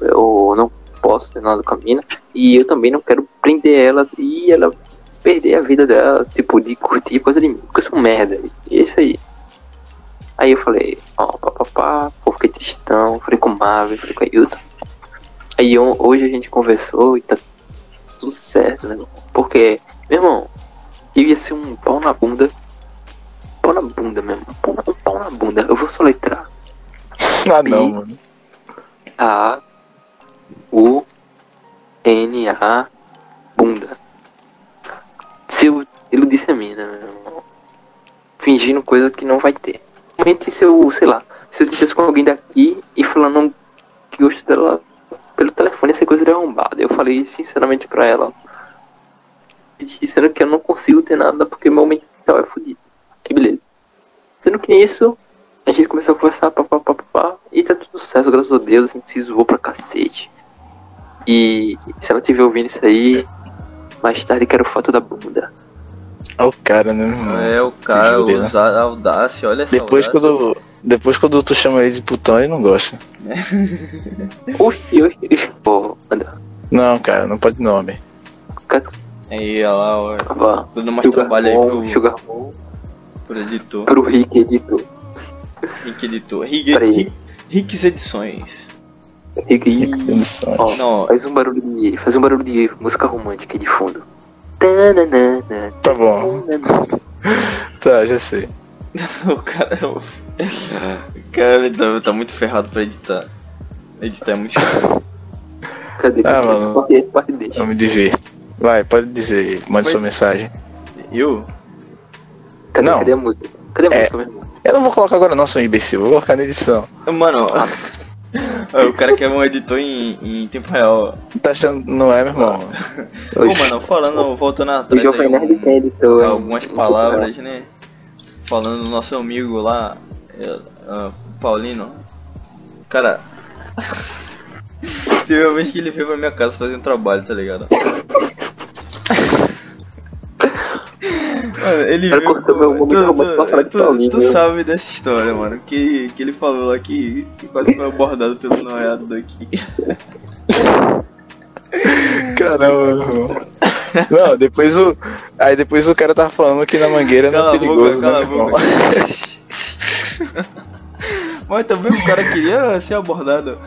[SPEAKER 2] eu não, posso ter nada com a mina. E eu também não quero prender ela e ela perder a vida dela, tipo, de curtir coisa de mim, porque eu sou merda. E é isso aí. Aí eu falei, ó, papapá, fiquei tristão, falei com o Marvel, falei com a Yuta. Aí hoje a gente conversou e tá tudo certo, né? Porque, meu irmão, eu ia ser um pau na bunda. Pau na bunda mesmo. Um pau na, um pau na bunda. Eu vou soletrar.
[SPEAKER 1] Ah, não, mano.
[SPEAKER 2] A U N A bunda. Se eu iludisse a mina, meu irmão, fingindo coisa que não vai ter. Realmente se eu, sei lá, se eu dissesse com alguém daqui e falando que gosto dela pelo telefone, essa coisa era arrombada. Eu falei sinceramente pra ela. Dizendo que eu não consigo ter nada porque meu mental é fodido. Que beleza. Sendo que nisso, a gente começou a conversar, pá, pá, pá, pá, pá, e tá tudo certo, graças a Deus, a gente se zoou pra cacete. E se ela estiver ouvindo isso aí, mais tarde quero foto da bunda.
[SPEAKER 1] Olha o cara, né, meu irmão?
[SPEAKER 3] É, o cara
[SPEAKER 1] judeu, né?
[SPEAKER 3] audácia, olha essa
[SPEAKER 1] Depois
[SPEAKER 3] audácia.
[SPEAKER 1] quando, depois quando tu chama ele de putão, ele não gosta.
[SPEAKER 2] Oxi, oxi, pô, anda.
[SPEAKER 1] Não, cara, não pode nome.
[SPEAKER 2] Cara,
[SPEAKER 3] Aí, olha lá, ó,
[SPEAKER 2] tava
[SPEAKER 3] dando mais trabalho aí
[SPEAKER 2] Sugar
[SPEAKER 3] pro,
[SPEAKER 2] Sugar Mom,
[SPEAKER 3] pro editor.
[SPEAKER 2] pro Rick editor.
[SPEAKER 3] Rick Editor. Rick,
[SPEAKER 2] Peraí.
[SPEAKER 3] Rick, Ricks Edições.
[SPEAKER 2] Rick,
[SPEAKER 1] Edições.
[SPEAKER 2] ó,
[SPEAKER 3] Não,
[SPEAKER 2] faz um barulho de. Faz um barulho de música romântica aí de fundo.
[SPEAKER 1] Tá bom. Tá, já sei.
[SPEAKER 3] o cara. O cara ele tá, tá muito ferrado pra editar. Editar é muito chato.
[SPEAKER 2] Cadê?
[SPEAKER 1] Ah, mano.
[SPEAKER 2] Parte esse, parte deixa.
[SPEAKER 1] Eu me divirto. Vai, pode dizer, mande
[SPEAKER 3] Mas-
[SPEAKER 1] sua mensagem.
[SPEAKER 3] Eu?
[SPEAKER 2] Cadê,
[SPEAKER 1] Não.
[SPEAKER 2] cadê a música? Cadê a
[SPEAKER 1] É.
[SPEAKER 2] música mesmo?
[SPEAKER 1] Eu não vou colocar agora não, seu imbecil, vou colocar na edição.
[SPEAKER 3] Mano, ó, o cara quer um editor em, em tempo real.
[SPEAKER 1] Tá achando, não é, meu irmão?
[SPEAKER 3] Pô, mano, falando, voltando atrás aí, um-
[SPEAKER 2] tem editor.
[SPEAKER 3] algumas palavras, né? Falando do nosso amigo lá, é, ah, Paulino. Cara, teve uma vez que ele veio pra minha casa fazer um trabalho, tá ligado? Mano, ele
[SPEAKER 2] Cara,
[SPEAKER 3] veio
[SPEAKER 2] cortou meu momento
[SPEAKER 3] tu,
[SPEAKER 2] romântico
[SPEAKER 3] tu, tu,
[SPEAKER 2] né?
[SPEAKER 3] sabe dessa história, mano. Que, que ele falou lá que, que quase foi abordado pelo noiado daqui.
[SPEAKER 1] Caramba, meu. Não, depois o. Aí depois o cara tava falando que na mangueira não
[SPEAKER 3] Cala
[SPEAKER 1] é
[SPEAKER 3] a boca,
[SPEAKER 1] perigoso, né,
[SPEAKER 3] boca. Mas também o cara queria ser abordado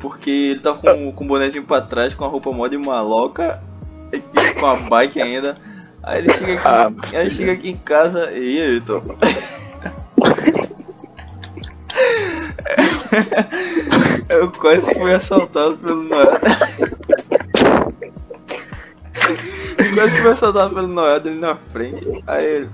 [SPEAKER 3] porque ele tava com, com o bonezinho pra trás, com a roupa mó de maloca, e com a bike ainda. Aí ele chega aqui,
[SPEAKER 1] Ah,
[SPEAKER 3] aí ele chega aqui em casa e aí, Vitor? Eu quase fui assaltado pelo Noel. quase fui assaltado pelo Noel dele na frente. Aí ele.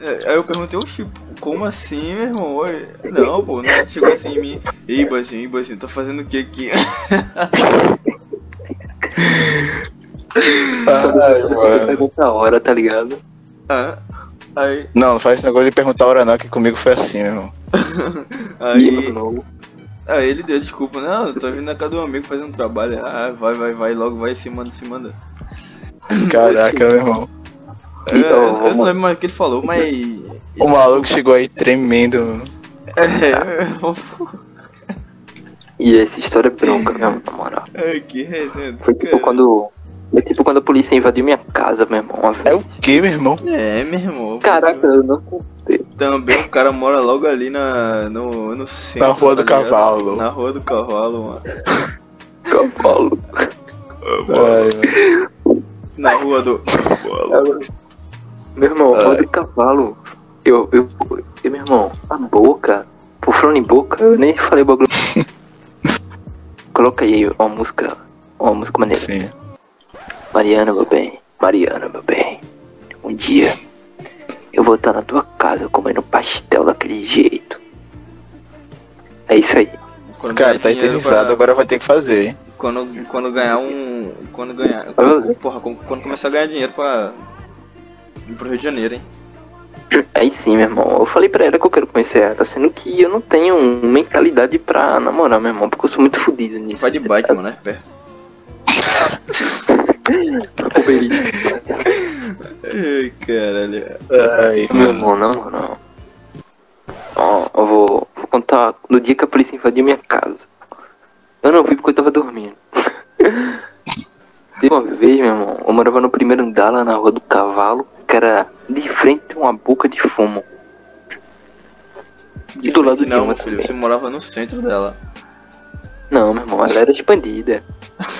[SPEAKER 3] é, Aí eu perguntei, oxi, como assim, meu irmão? Oi. Não, pô, não chegou assim em mim. Ei, Bazinho, ei, Bazinho, tá fazendo o que aqui?
[SPEAKER 1] Ai, mano.
[SPEAKER 2] Pergunta a hora, tá ligado?
[SPEAKER 3] Ah, aí,
[SPEAKER 1] Não, não faz esse negócio de perguntar a hora não, que comigo foi assim, meu irmão.
[SPEAKER 3] aí, aí ele deu desculpa, não, eu tô vindo na casa do amigo fazer um trabalho. Ah, vai, vai, vai, logo vai, se manda, se manda.
[SPEAKER 1] Caraca, meu irmão.
[SPEAKER 3] É,
[SPEAKER 2] Então,
[SPEAKER 3] eu não lembro mais o que ele falou, mas.
[SPEAKER 1] O maluco chegou aí tremendo.
[SPEAKER 3] É,
[SPEAKER 2] E essa história é bronca mesmo, na moral.
[SPEAKER 3] é, que resenha.
[SPEAKER 2] Foi tipo quando. Foi tipo quando a polícia invadiu minha casa, meu irmão.
[SPEAKER 1] É o que, meu irmão?
[SPEAKER 3] É, meu irmão.
[SPEAKER 2] Caraca, eu não contei.
[SPEAKER 3] Também o cara mora logo ali na, no, no centro.
[SPEAKER 1] Na Rua do
[SPEAKER 3] tá ligado?
[SPEAKER 1] Cavalo.
[SPEAKER 3] Na Rua do Cavalo, mano.
[SPEAKER 2] Cavalo.
[SPEAKER 1] Ai, mano.
[SPEAKER 3] Na Rua do Cavalo.
[SPEAKER 2] Meu irmão, roda de cavalo. Eu, eu, eu, meu irmão, a boca. Por falando em boca, eu nem falei bagulho. Coloca aí uma música. Uma música maneira.
[SPEAKER 1] Sim.
[SPEAKER 2] Mariana, meu bem. Mariana, meu bem. Um dia eu vou estar na tua casa comendo pastel daquele jeito. É isso aí.
[SPEAKER 3] Quando
[SPEAKER 1] Cara, tá eternizado,
[SPEAKER 3] pra-
[SPEAKER 1] agora vai ter que fazer, hein?
[SPEAKER 3] Quando, quando ganhar um. Quando ganhar.
[SPEAKER 2] fazer.
[SPEAKER 3] Porra, quando, quando começar a ganhar dinheiro pra. ir pro Rio de Janeiro, hein?
[SPEAKER 2] Aí sim, meu irmão. Eu falei pra ela que eu quero conhecer ela, sendo que eu não tenho mentalidade pra namorar, meu irmão, porque eu sou muito fodido nisso.
[SPEAKER 3] Vai de bike, mano, é perto. Ai, caralho.
[SPEAKER 1] Ai,
[SPEAKER 2] Meu
[SPEAKER 1] mano.
[SPEAKER 2] irmão, não, não. Ó, eu vou, vou contar no dia que a polícia invadiu minha casa. Eu não vi porque eu tava dormindo. Teve uma vez, meu irmão, eu morava no primeiro andar lá na rua do cavalo, que era de frente a uma boca de fumo. E do lado de
[SPEAKER 3] não,
[SPEAKER 2] uma
[SPEAKER 3] meu filho,
[SPEAKER 2] também.
[SPEAKER 3] você morava no centro dela.
[SPEAKER 2] Não, meu irmão, ela era expandida.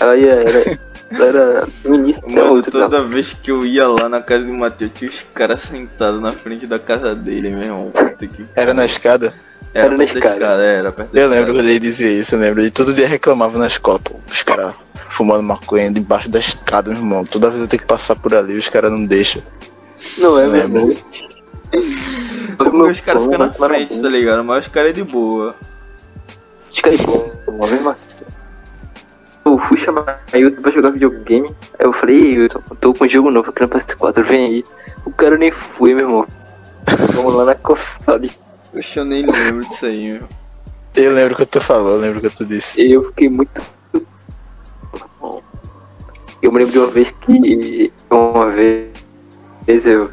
[SPEAKER 2] Ela ia, era, era até
[SPEAKER 3] Mano, toda vez que eu ia lá na casa do Matheus, tinha os caras sentados na frente da casa dele, meu irmão. Puta que
[SPEAKER 1] Era na escada?
[SPEAKER 3] Era,
[SPEAKER 2] Era na
[SPEAKER 3] perto da
[SPEAKER 2] escada.
[SPEAKER 3] era perto da
[SPEAKER 1] Eu lembro
[SPEAKER 3] escada.
[SPEAKER 1] quando ele dizia isso, eu lembro. Ele todo dia reclamava na escola, pô. Os caras fumando maconha debaixo da escada, meu irmão. Toda vez eu tenho que passar por ali, os caras não deixam.
[SPEAKER 2] Não é,
[SPEAKER 1] Lembro.
[SPEAKER 2] irmão.
[SPEAKER 3] Porque os caras ficam na frente, tá ligado? Mas os caras é de boa.
[SPEAKER 2] Os caras bom, mesmo assim. Eu fui chamar Ailton pra jogar videogame. Aí eu falei, ei, eu tô com um jogo novo aqui no PS4, vem aí. O cara nem foi, meu irmão. Vamos lá na console.
[SPEAKER 3] Oxe, eu nem lembro disso aí, meu.
[SPEAKER 1] Eu lembro o que tu falou, eu lembro o que tu disse.
[SPEAKER 2] E eu fiquei muito. Eu me lembro de uma vez que. Uma vez eu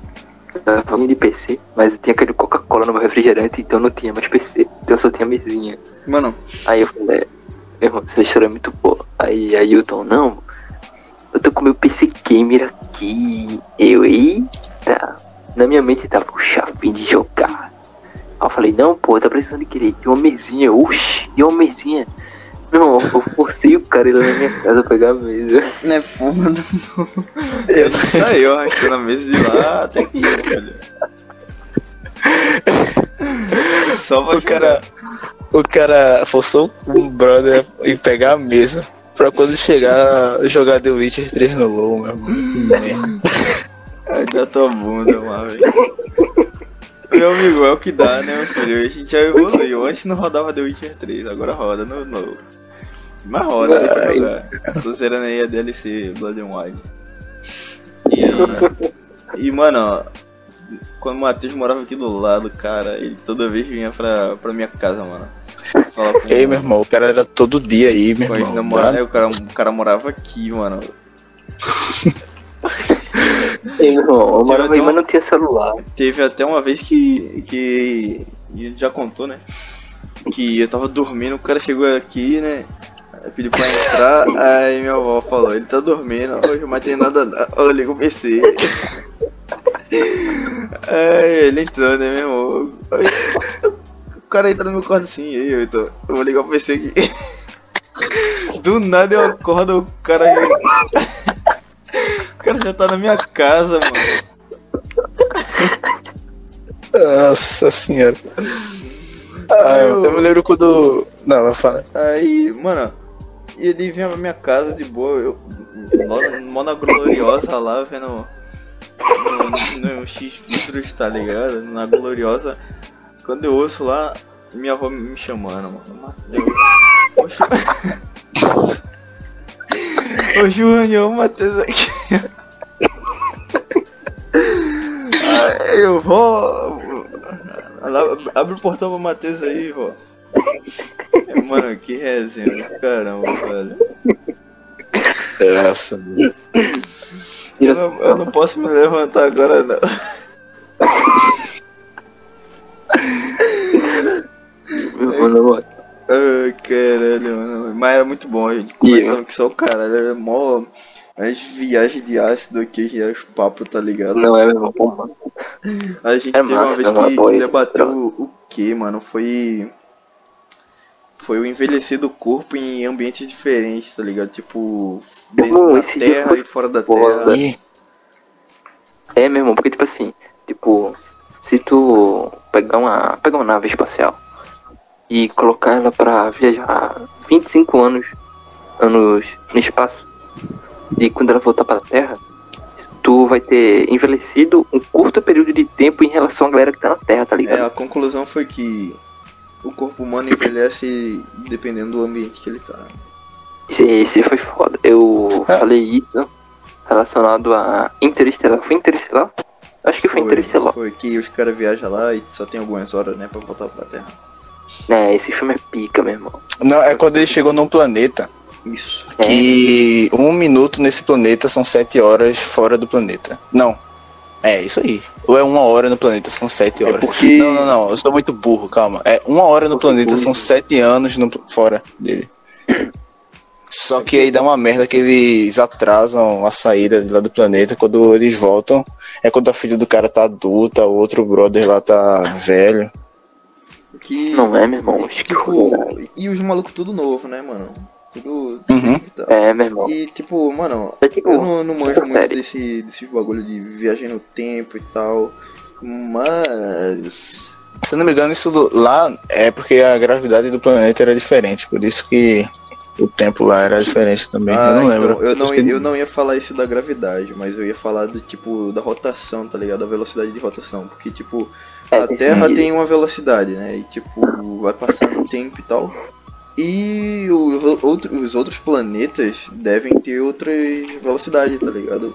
[SPEAKER 2] tava falando de PC, mas tinha aquele Coca-Cola no meu refrigerante, então não tinha mais PC. Então só tinha mesinha.
[SPEAKER 3] Mano,
[SPEAKER 2] Aí eu falei, meu irmão, essa história é muito boa. Aí Ailton, não, eu tô com meu PC Gamer aqui. Eu, eita. Na minha mente tava, puxa, a fim de jogar. Aí eu falei, não, pô, tá precisando de querer de uma mesinha. Oxi, de uma mesinha. Meu irmão, eu forcei o cara ir lá na minha casa pegar a mesa.
[SPEAKER 3] não é foda.
[SPEAKER 1] Eu,
[SPEAKER 3] Tá eu arrastando a mesa de lá até velho. Só pra
[SPEAKER 1] o cara. O cara forçou um brother e pegar a mesa pra quando chegar jogar The Witcher 3 no LoL, meu irmão.
[SPEAKER 3] Ai, tá tua bunda, mano. Meu amigo, é o que dá, né, meu filho? A gente já evoluiu. Antes não rodava The Witcher 3, agora roda no novo. Mas roda, deixa eu jogar. Tô zerando aí a DLC Blood and Wine. E, e mano, ó, quando o Matheus morava aqui do lado, cara, ele toda vez vinha pra, pra minha casa, mano. Falar com,
[SPEAKER 1] Ei, meu irmão, o cara era todo dia aí, meu irmão.
[SPEAKER 3] namoradas. Aí o cara, o cara morava aqui, mano.
[SPEAKER 2] E, meu irmão, eu morava aí, mas não tinha celular.
[SPEAKER 3] Teve até uma vez que. que. e já contou, né? Que eu tava dormindo, o cara chegou aqui, né? Pediu pra entrar, aí minha avó falou, ele tá dormindo, hoje mas tem nada não. Eu ligo Aí ele entrou, né, meu irmão? O cara entra no meu quarto assim, e aí, eu, tô, eu vou ligar o PC aqui. Do nada eu acordo, o cara. O cara já tá na minha casa, mano.
[SPEAKER 1] Nossa senhora. Ah, eu, eu me lembro quando. Não, vai falar.
[SPEAKER 3] Aí, mano, ele vinha pra minha casa de boa, eu mó, mó na gloriosa lá, vendo no, no X vidros, tá ligado? Na gloriosa. Quando eu ouço lá, minha avó me chamando, mano. Eu, ô, Júnior, o Matheus aqui. Eu vou. Abre o portão pro Matheus aí, vó. Mano, que resenha do caramba, velho.
[SPEAKER 1] Nossa, meu.
[SPEAKER 3] Eu não, eu não posso me levantar agora, não.
[SPEAKER 2] Meu mano.
[SPEAKER 3] Ai, caralho, mano. Mas era muito bom, a gente conversando com só o caralho. Era mó. As viagens de ácido aqui, os papos, tá ligado?
[SPEAKER 2] Não é, meu irmão, pô, mano.
[SPEAKER 3] A gente
[SPEAKER 2] É
[SPEAKER 3] teve uma
[SPEAKER 2] massa,
[SPEAKER 3] vez
[SPEAKER 2] uma
[SPEAKER 3] que,
[SPEAKER 2] boa
[SPEAKER 3] que
[SPEAKER 2] ideia.
[SPEAKER 3] debateu o, o que, mano? Foi. Foi o envelhecer do corpo em ambientes diferentes, tá ligado? Tipo, dentro da terra
[SPEAKER 2] foi
[SPEAKER 3] e fora da
[SPEAKER 2] foda.
[SPEAKER 3] terra.
[SPEAKER 2] É, meu irmão, porque tipo assim, tipo, se tu pegar uma, pegar uma nave espacial e colocar ela pra viajar 25 anos, anos no espaço, e quando ela voltar pra Terra, tu vai ter envelhecido um curto período de tempo em relação à galera que tá na Terra, tá
[SPEAKER 3] É,
[SPEAKER 2] ligado?
[SPEAKER 3] a conclusão foi que o corpo humano envelhece dependendo do ambiente que ele tá.
[SPEAKER 2] Esse, esse foi foda. Eu
[SPEAKER 1] Ah.
[SPEAKER 2] falei isso relacionado a Interestelar. Foi Interestelar? Acho que foi, Interestelar.
[SPEAKER 3] Foi que os caras viajam lá e só tem algumas horas, né, pra voltar pra Terra.
[SPEAKER 2] É, esse filme é pica, meu irmão.
[SPEAKER 1] Não, é quando ele chegou num planeta
[SPEAKER 3] Isso.
[SPEAKER 2] É,
[SPEAKER 1] que um minuto nesse planeta são sete horas fora do planeta. Não. É isso aí. Ou é uma hora no planeta, são sete
[SPEAKER 3] É
[SPEAKER 1] horas.
[SPEAKER 3] porque-
[SPEAKER 1] Não, não, não. Eu sou muito burro, calma. É uma hora no
[SPEAKER 2] Muito
[SPEAKER 1] planeta,
[SPEAKER 2] burro.
[SPEAKER 1] são sete anos no, fora dele. Só que aí dá uma merda que eles atrasam a saída lá do planeta. Quando eles voltam, é quando a filha do cara tá adulta, o outro brother lá tá velho.
[SPEAKER 3] Que,
[SPEAKER 2] Não é, meu irmão? Acho que
[SPEAKER 3] tipo, e os malucos tudo novo, né, mano? Tudo.
[SPEAKER 1] Uhum.
[SPEAKER 3] e.
[SPEAKER 2] É, meu irmão.
[SPEAKER 3] E tipo, mano,
[SPEAKER 2] É tipo,
[SPEAKER 3] eu não, não manjo
[SPEAKER 2] tipo
[SPEAKER 3] muito desse, desses bagulho de viagem no tempo e tal. Mas.
[SPEAKER 1] Se eu não me engano, isso do- lá é porque a gravidade do planeta era diferente. Por isso que o tempo lá era diferente também.
[SPEAKER 3] Ah,
[SPEAKER 1] eu não
[SPEAKER 3] então,
[SPEAKER 1] lembro.
[SPEAKER 3] eu, não,
[SPEAKER 1] que-
[SPEAKER 3] eu não ia falar isso da gravidade, mas eu ia falar do tipo da rotação, tá ligado? Da velocidade de rotação. Porque, tipo,
[SPEAKER 2] É,
[SPEAKER 3] a Terra tem uma velocidade, né? E tipo, vai passando o tempo e tal. E os outros, os outros planetas devem ter outras velocidades, tá ligado?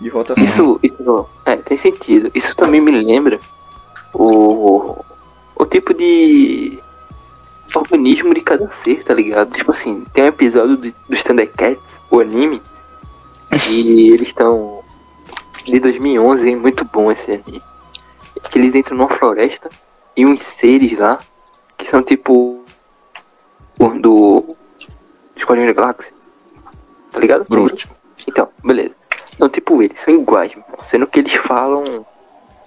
[SPEAKER 3] De rotação.
[SPEAKER 2] Isso, isso é, tem sentido. Isso também me lembra o, o tipo de organismo de cada ser, tá ligado? Tipo assim, tem um episódio de, dos Thundercats, o anime, e eles estão de 2011, é muito bom esse anime. Que eles entram numa floresta e uns seres lá, que são tipo do Esquadrão da Galáxia, tá ligado?
[SPEAKER 1] Groot.
[SPEAKER 2] Então, beleza. São tipo eles, são iguais, mano. Sendo que eles falam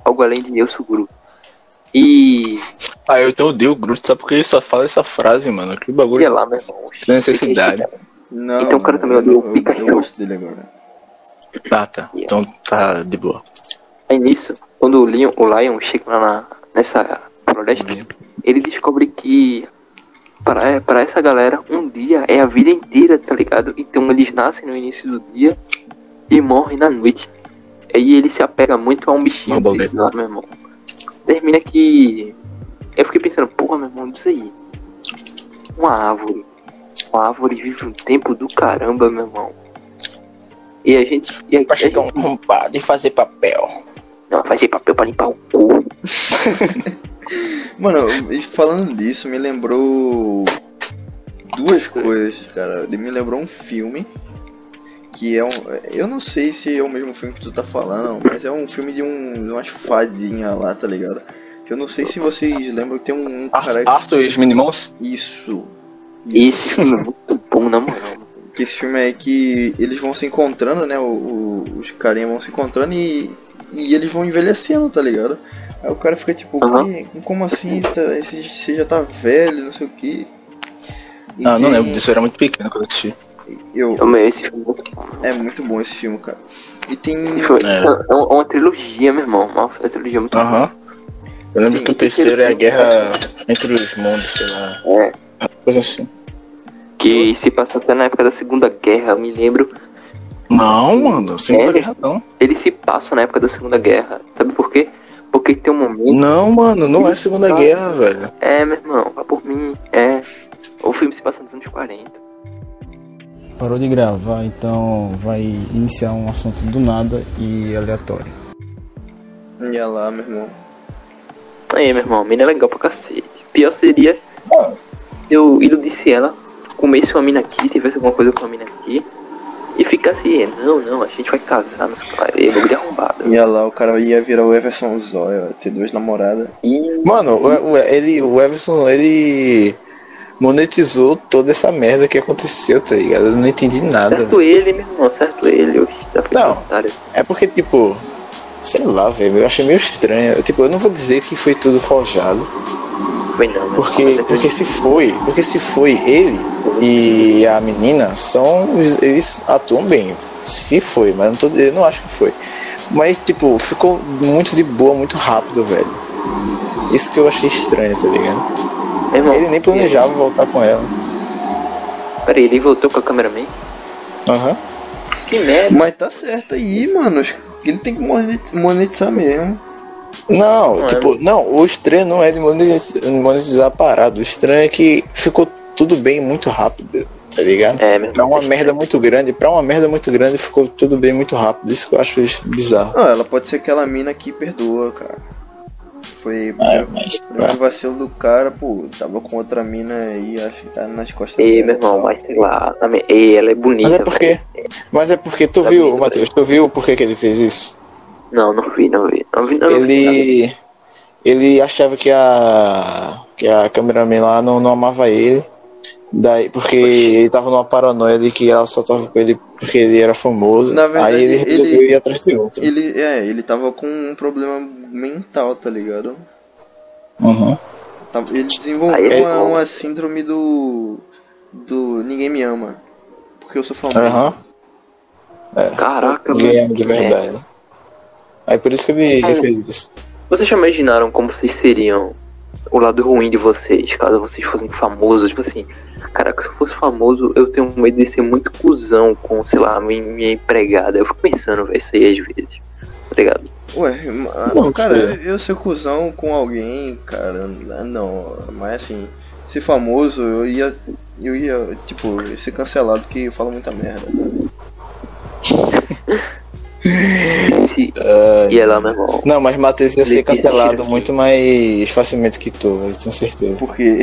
[SPEAKER 2] algo além de eu sou Groot. E.
[SPEAKER 1] Ah, eu então odeio o Groot, só porque ele só fala essa frase, mano. Que bagulho.
[SPEAKER 2] Sei lá, meu irmão.
[SPEAKER 1] Que necessidade.
[SPEAKER 3] Não,
[SPEAKER 2] Então o cara também odeia o Pikachu.
[SPEAKER 3] eu gosto dele agora.
[SPEAKER 1] Ah, tá. Então tá de boa.
[SPEAKER 2] Aí nisso, quando o Lion, o Lion chega lá na, nessa floresta, ele descobre que para, para essa galera, um dia é a vida inteira, tá ligado? Então eles nascem no início do dia e morrem na noite. Aí ele se apega muito a um bichinho
[SPEAKER 1] Uma
[SPEAKER 2] desse lá, meu irmão. Termina que. Eu fiquei pensando, porra, meu irmão, isso aí. Uma árvore. Uma árvore vive um tempo do caramba, meu irmão. E a gente. E a,
[SPEAKER 1] Pra
[SPEAKER 2] a
[SPEAKER 1] chegar um
[SPEAKER 2] gente
[SPEAKER 1] arrombado e fazer papel.
[SPEAKER 2] não, fazer papel pra limpar o cu.
[SPEAKER 3] Mano, e falando disso, me lembrou duas coisas, cara. Me lembrou um filme que é um. Eu não sei se é o mesmo filme que tu tá falando, mas é um filme de um, de umas fadinhas lá, tá ligado? Que eu não sei se vocês lembram que tem um, um cara.
[SPEAKER 1] Arthur e os Minimons?
[SPEAKER 3] Isso.
[SPEAKER 2] Esse filme é muito bom, na moral.
[SPEAKER 3] Que esse filme é que eles vão se encontrando, né? O, o- os carinhas vão se encontrando e, e eles vão envelhecendo, tá ligado? Aí o cara fica tipo. "Que- como assim? Tá- esse- Você já tá velho, não sei o que.
[SPEAKER 1] Ah, não lembro disso, eu era muito pequeno quando eu assisti.
[SPEAKER 3] Eu,
[SPEAKER 2] Ô, meu, esse filme é muito bom.
[SPEAKER 3] é esse filme, cara. E tem.
[SPEAKER 1] É.
[SPEAKER 2] isso É uma, trilogia, meu irmão. Uma, uma trilogia muito
[SPEAKER 1] Aham. Eu lembro que o terceiro é a guerra entre os mundos, sei lá.
[SPEAKER 2] É.
[SPEAKER 1] Coisa assim.
[SPEAKER 2] Que se passa até na época da Segunda Guerra, eu me lembro.
[SPEAKER 1] Não, mano, Segunda
[SPEAKER 2] É?
[SPEAKER 1] Guerra não.
[SPEAKER 2] Ele se passa na época da Segunda Guerra. Sabe por quê? Porque tem um momento.
[SPEAKER 1] Não, mano, não é Segunda Guerra, velho.
[SPEAKER 2] É, meu irmão, vá por mim. É. O filme se passa nos anos 40.
[SPEAKER 4] Parou de gravar, então vai iniciar um assunto do nada e aleatório.
[SPEAKER 3] Ia lá, meu irmão.
[SPEAKER 2] Aí, meu irmão, a mina é legal pra cacete. Pior seria se eu iludisse ela, comesse uma mina aqui, tivesse alguma coisa com a mina aqui, e ficasse, não, não, a gente vai casar nos caras, bagulho arrombado.
[SPEAKER 3] Ia lá, o cara ia virar o Everson Zóia, ter duas namoradas.
[SPEAKER 2] E
[SPEAKER 1] Mano, o, o- ele, o Everson, ele monetizou toda essa merda que aconteceu, tá ligado? Eu não entendi nada. velho.
[SPEAKER 2] certo ele, meu irmão, certo ele, eu fui
[SPEAKER 1] Não. É porque, tipo, sei lá, velho, eu achei meio estranho. Eu, Tipo, eu não vou dizer que foi tudo forjado,
[SPEAKER 2] Foi não, meu
[SPEAKER 1] porque, porque se foi, porque se foi ele e a menina, são, eles atuam bem. Se foi, mas eu não, tô, eu não acho que foi. Mas, tipo, ficou muito de boa, muito rápido, velho. Isso que eu achei estranho, tá ligado?
[SPEAKER 2] Irmão,
[SPEAKER 1] Ele nem planejava voltar com ela.
[SPEAKER 2] Peraí, ele voltou com a cameraman?
[SPEAKER 1] Aham.
[SPEAKER 2] Que merda.
[SPEAKER 3] Mas tá certo aí, mano. Ele tem que monet- monetizar mesmo.
[SPEAKER 1] Não,
[SPEAKER 2] Não é,
[SPEAKER 1] tipo, não, o estranho não é de monetizar, monetizar a parada. O estranho é que ficou tudo bem muito rápido, tá ligado?
[SPEAKER 2] É,
[SPEAKER 1] Pra uma merda muito grande, pra uma merda muito grande ficou tudo bem muito rápido. Isso que eu acho bizarro.
[SPEAKER 3] Não, ela pode ser aquela mina que perdoa, cara. Foi
[SPEAKER 1] É, mas.
[SPEAKER 3] um vacilo do cara, pô. Tava com outra mina aí acho, que tá nas costas
[SPEAKER 2] Ei,
[SPEAKER 3] dela.
[SPEAKER 2] meu irmão, mas sei lá. me- Ei, ela é bonita,
[SPEAKER 1] Mas é porque. Mas é porque tu
[SPEAKER 2] Tá
[SPEAKER 1] viu, Matheus, tu viu por que, que ele fez isso?
[SPEAKER 2] Não, não vi, não vi. Não vi, não vi nada.
[SPEAKER 1] Ele. Ele achava que a. que a cameraman lá não, não amava ele. Daí, porque ele tava numa paranoia de que ela só tava com ele porque ele era famoso.
[SPEAKER 3] Na verdade,
[SPEAKER 1] aí ele resolveu
[SPEAKER 3] ele-
[SPEAKER 1] ir atrás de outro.
[SPEAKER 3] Ele, é, ele tava com um problema mental, tá ligado?
[SPEAKER 1] Uhum.
[SPEAKER 3] Ele desenvolveu
[SPEAKER 2] é
[SPEAKER 3] uma, uma síndrome do. do Ninguém Me Ama. Porque eu sou famoso.
[SPEAKER 1] Aham.
[SPEAKER 2] Caraca,
[SPEAKER 1] Ninguém
[SPEAKER 2] mano.
[SPEAKER 1] ama de verdade. Aí por isso que ele, ele fez isso.
[SPEAKER 2] Vocês já imaginaram como vocês seriam o lado ruim de vocês, caso vocês fossem famosos? Tipo assim, caraca, se eu fosse famoso, eu tenho medo de ser muito cuzão com, sei lá, minha, minha empregada. Eu fico pensando, velho, isso aí às vezes. Tá ligado?
[SPEAKER 3] Ué,
[SPEAKER 1] Não,
[SPEAKER 3] cara, eu, eu ser cuzão com alguém, cara, não. Mas assim, ser famoso, eu ia. Eu ia, tipo, ser cancelado porque eu falo muita merda.
[SPEAKER 2] Se... E é lá, meu irmão.
[SPEAKER 1] Não, mas Matheus ia ser cancelado
[SPEAKER 2] que-
[SPEAKER 1] muito mais facilmente que tu, eu tenho certeza.
[SPEAKER 3] Porque.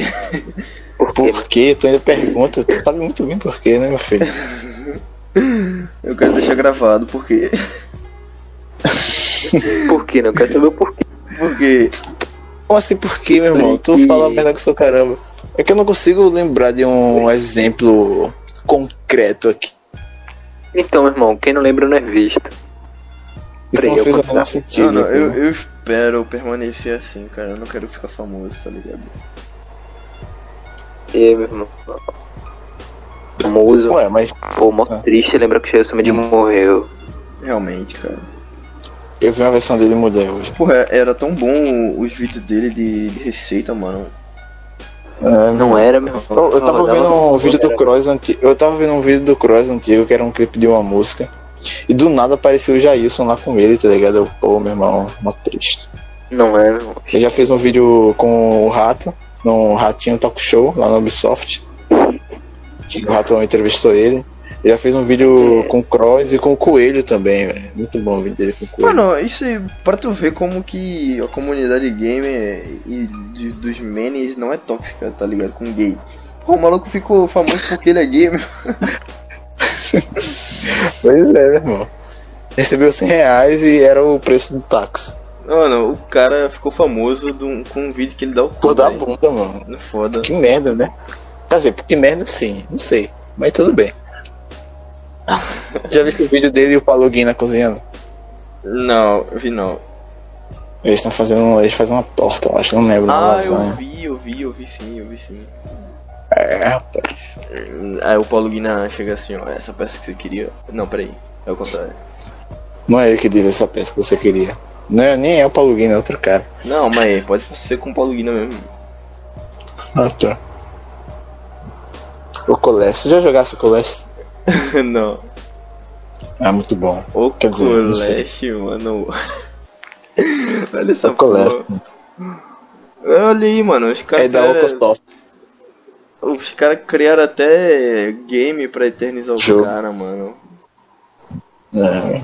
[SPEAKER 2] Porque,
[SPEAKER 1] Por quê? Tu ainda pergunta, tu sabe muito bem por quê, né, meu filho?
[SPEAKER 3] Eu quero deixar gravado, porque.
[SPEAKER 2] por quê? Não quero saber o porquê.
[SPEAKER 3] Porque.
[SPEAKER 1] Como assim por quê, meu irmão? Tu fala merda com seu caramba. É que eu não consigo lembrar de um exemplo concreto aqui.
[SPEAKER 2] Então, meu irmão, quem não lembra não é visto.
[SPEAKER 1] Isso
[SPEAKER 2] Peraí,
[SPEAKER 1] não
[SPEAKER 2] eu
[SPEAKER 1] fez o menor sentido.
[SPEAKER 3] Não, não, eu, eu espero permanecer assim, cara. Eu não quero ficar famoso, tá ligado?
[SPEAKER 2] E, meu irmão. Famoso.
[SPEAKER 1] Ué, mas
[SPEAKER 2] Pô, mó
[SPEAKER 1] Ah.
[SPEAKER 2] triste, lembra que o Chelsea de morreu.
[SPEAKER 3] Realmente, cara.
[SPEAKER 1] Eu vi uma versão dele mulher hoje.
[SPEAKER 3] Porra, era tão bom os vídeos dele de, de receita, mano.
[SPEAKER 1] É,
[SPEAKER 2] Não era, meu irmão.
[SPEAKER 1] Eu, eu tava
[SPEAKER 2] Não,
[SPEAKER 1] vendo
[SPEAKER 2] não,
[SPEAKER 1] um vídeo do. Cross antigo. Eu tava vendo um vídeo do Cross antigo que era um clipe de uma música. E do nada apareceu o Jailson lá com ele, tá ligado? Eu, pô, meu irmão, mó triste.
[SPEAKER 2] Não é, meu irmão.
[SPEAKER 1] Ele já fez um vídeo com o Rato, no Ratinho Talk Show, lá no Ubisoft. Que o Rato entrevistou ele. Ele já fez um vídeo com o Cross e com o Coelho também, velho. Muito bom o vídeo dele com o Coelho.
[SPEAKER 3] Mano, isso é pra tu ver como que a comunidade gamer e de- dos menes não é tóxica, tá ligado? Com gay. Pô, o maluco ficou famoso porque ele é gamer.
[SPEAKER 1] Pois é, meu irmão. Recebeu 100 reais e era o preço do táxi.
[SPEAKER 3] Mano, o cara ficou famoso um- com um vídeo que ele dá o cu.
[SPEAKER 1] Pô, da
[SPEAKER 3] velho.
[SPEAKER 1] bunda, mano.
[SPEAKER 3] É Foda.
[SPEAKER 1] Que merda, né? Quer dizer, que merda sim, não sei. Mas tudo bem. Já viu o vídeo dele e o Paluguina cozinhando?
[SPEAKER 3] Não, eu vi não.
[SPEAKER 1] Eles estão fazendo. Eles fazem uma torta, eu acho, não lembro,
[SPEAKER 3] Ah, eu vi, eu vi, eu vi sim, eu vi sim.
[SPEAKER 1] É, rapaz.
[SPEAKER 3] Aí o Paulo Guiná chega assim, ó, essa peça que você queria. Não, peraí, é o contrário.
[SPEAKER 1] Não é ele que diz essa peça que você queria. Não é, nem é o Paluguina, é outro cara.
[SPEAKER 3] Não, mas pode ser com o Paulo Guiná mesmo.
[SPEAKER 1] Ah, tá. O Coleste. Você já jogasse o Coleste?
[SPEAKER 3] não.
[SPEAKER 1] É muito bom.
[SPEAKER 3] O
[SPEAKER 1] Quer dizer, sei.
[SPEAKER 3] Coleste, mano. Olha essa
[SPEAKER 1] O
[SPEAKER 3] porra. Olha aí, mano, os caras.
[SPEAKER 1] É da Ocosoft.
[SPEAKER 3] Os caras criaram até game pra eternizar o
[SPEAKER 1] Jogo.
[SPEAKER 3] cara, mano.
[SPEAKER 1] É.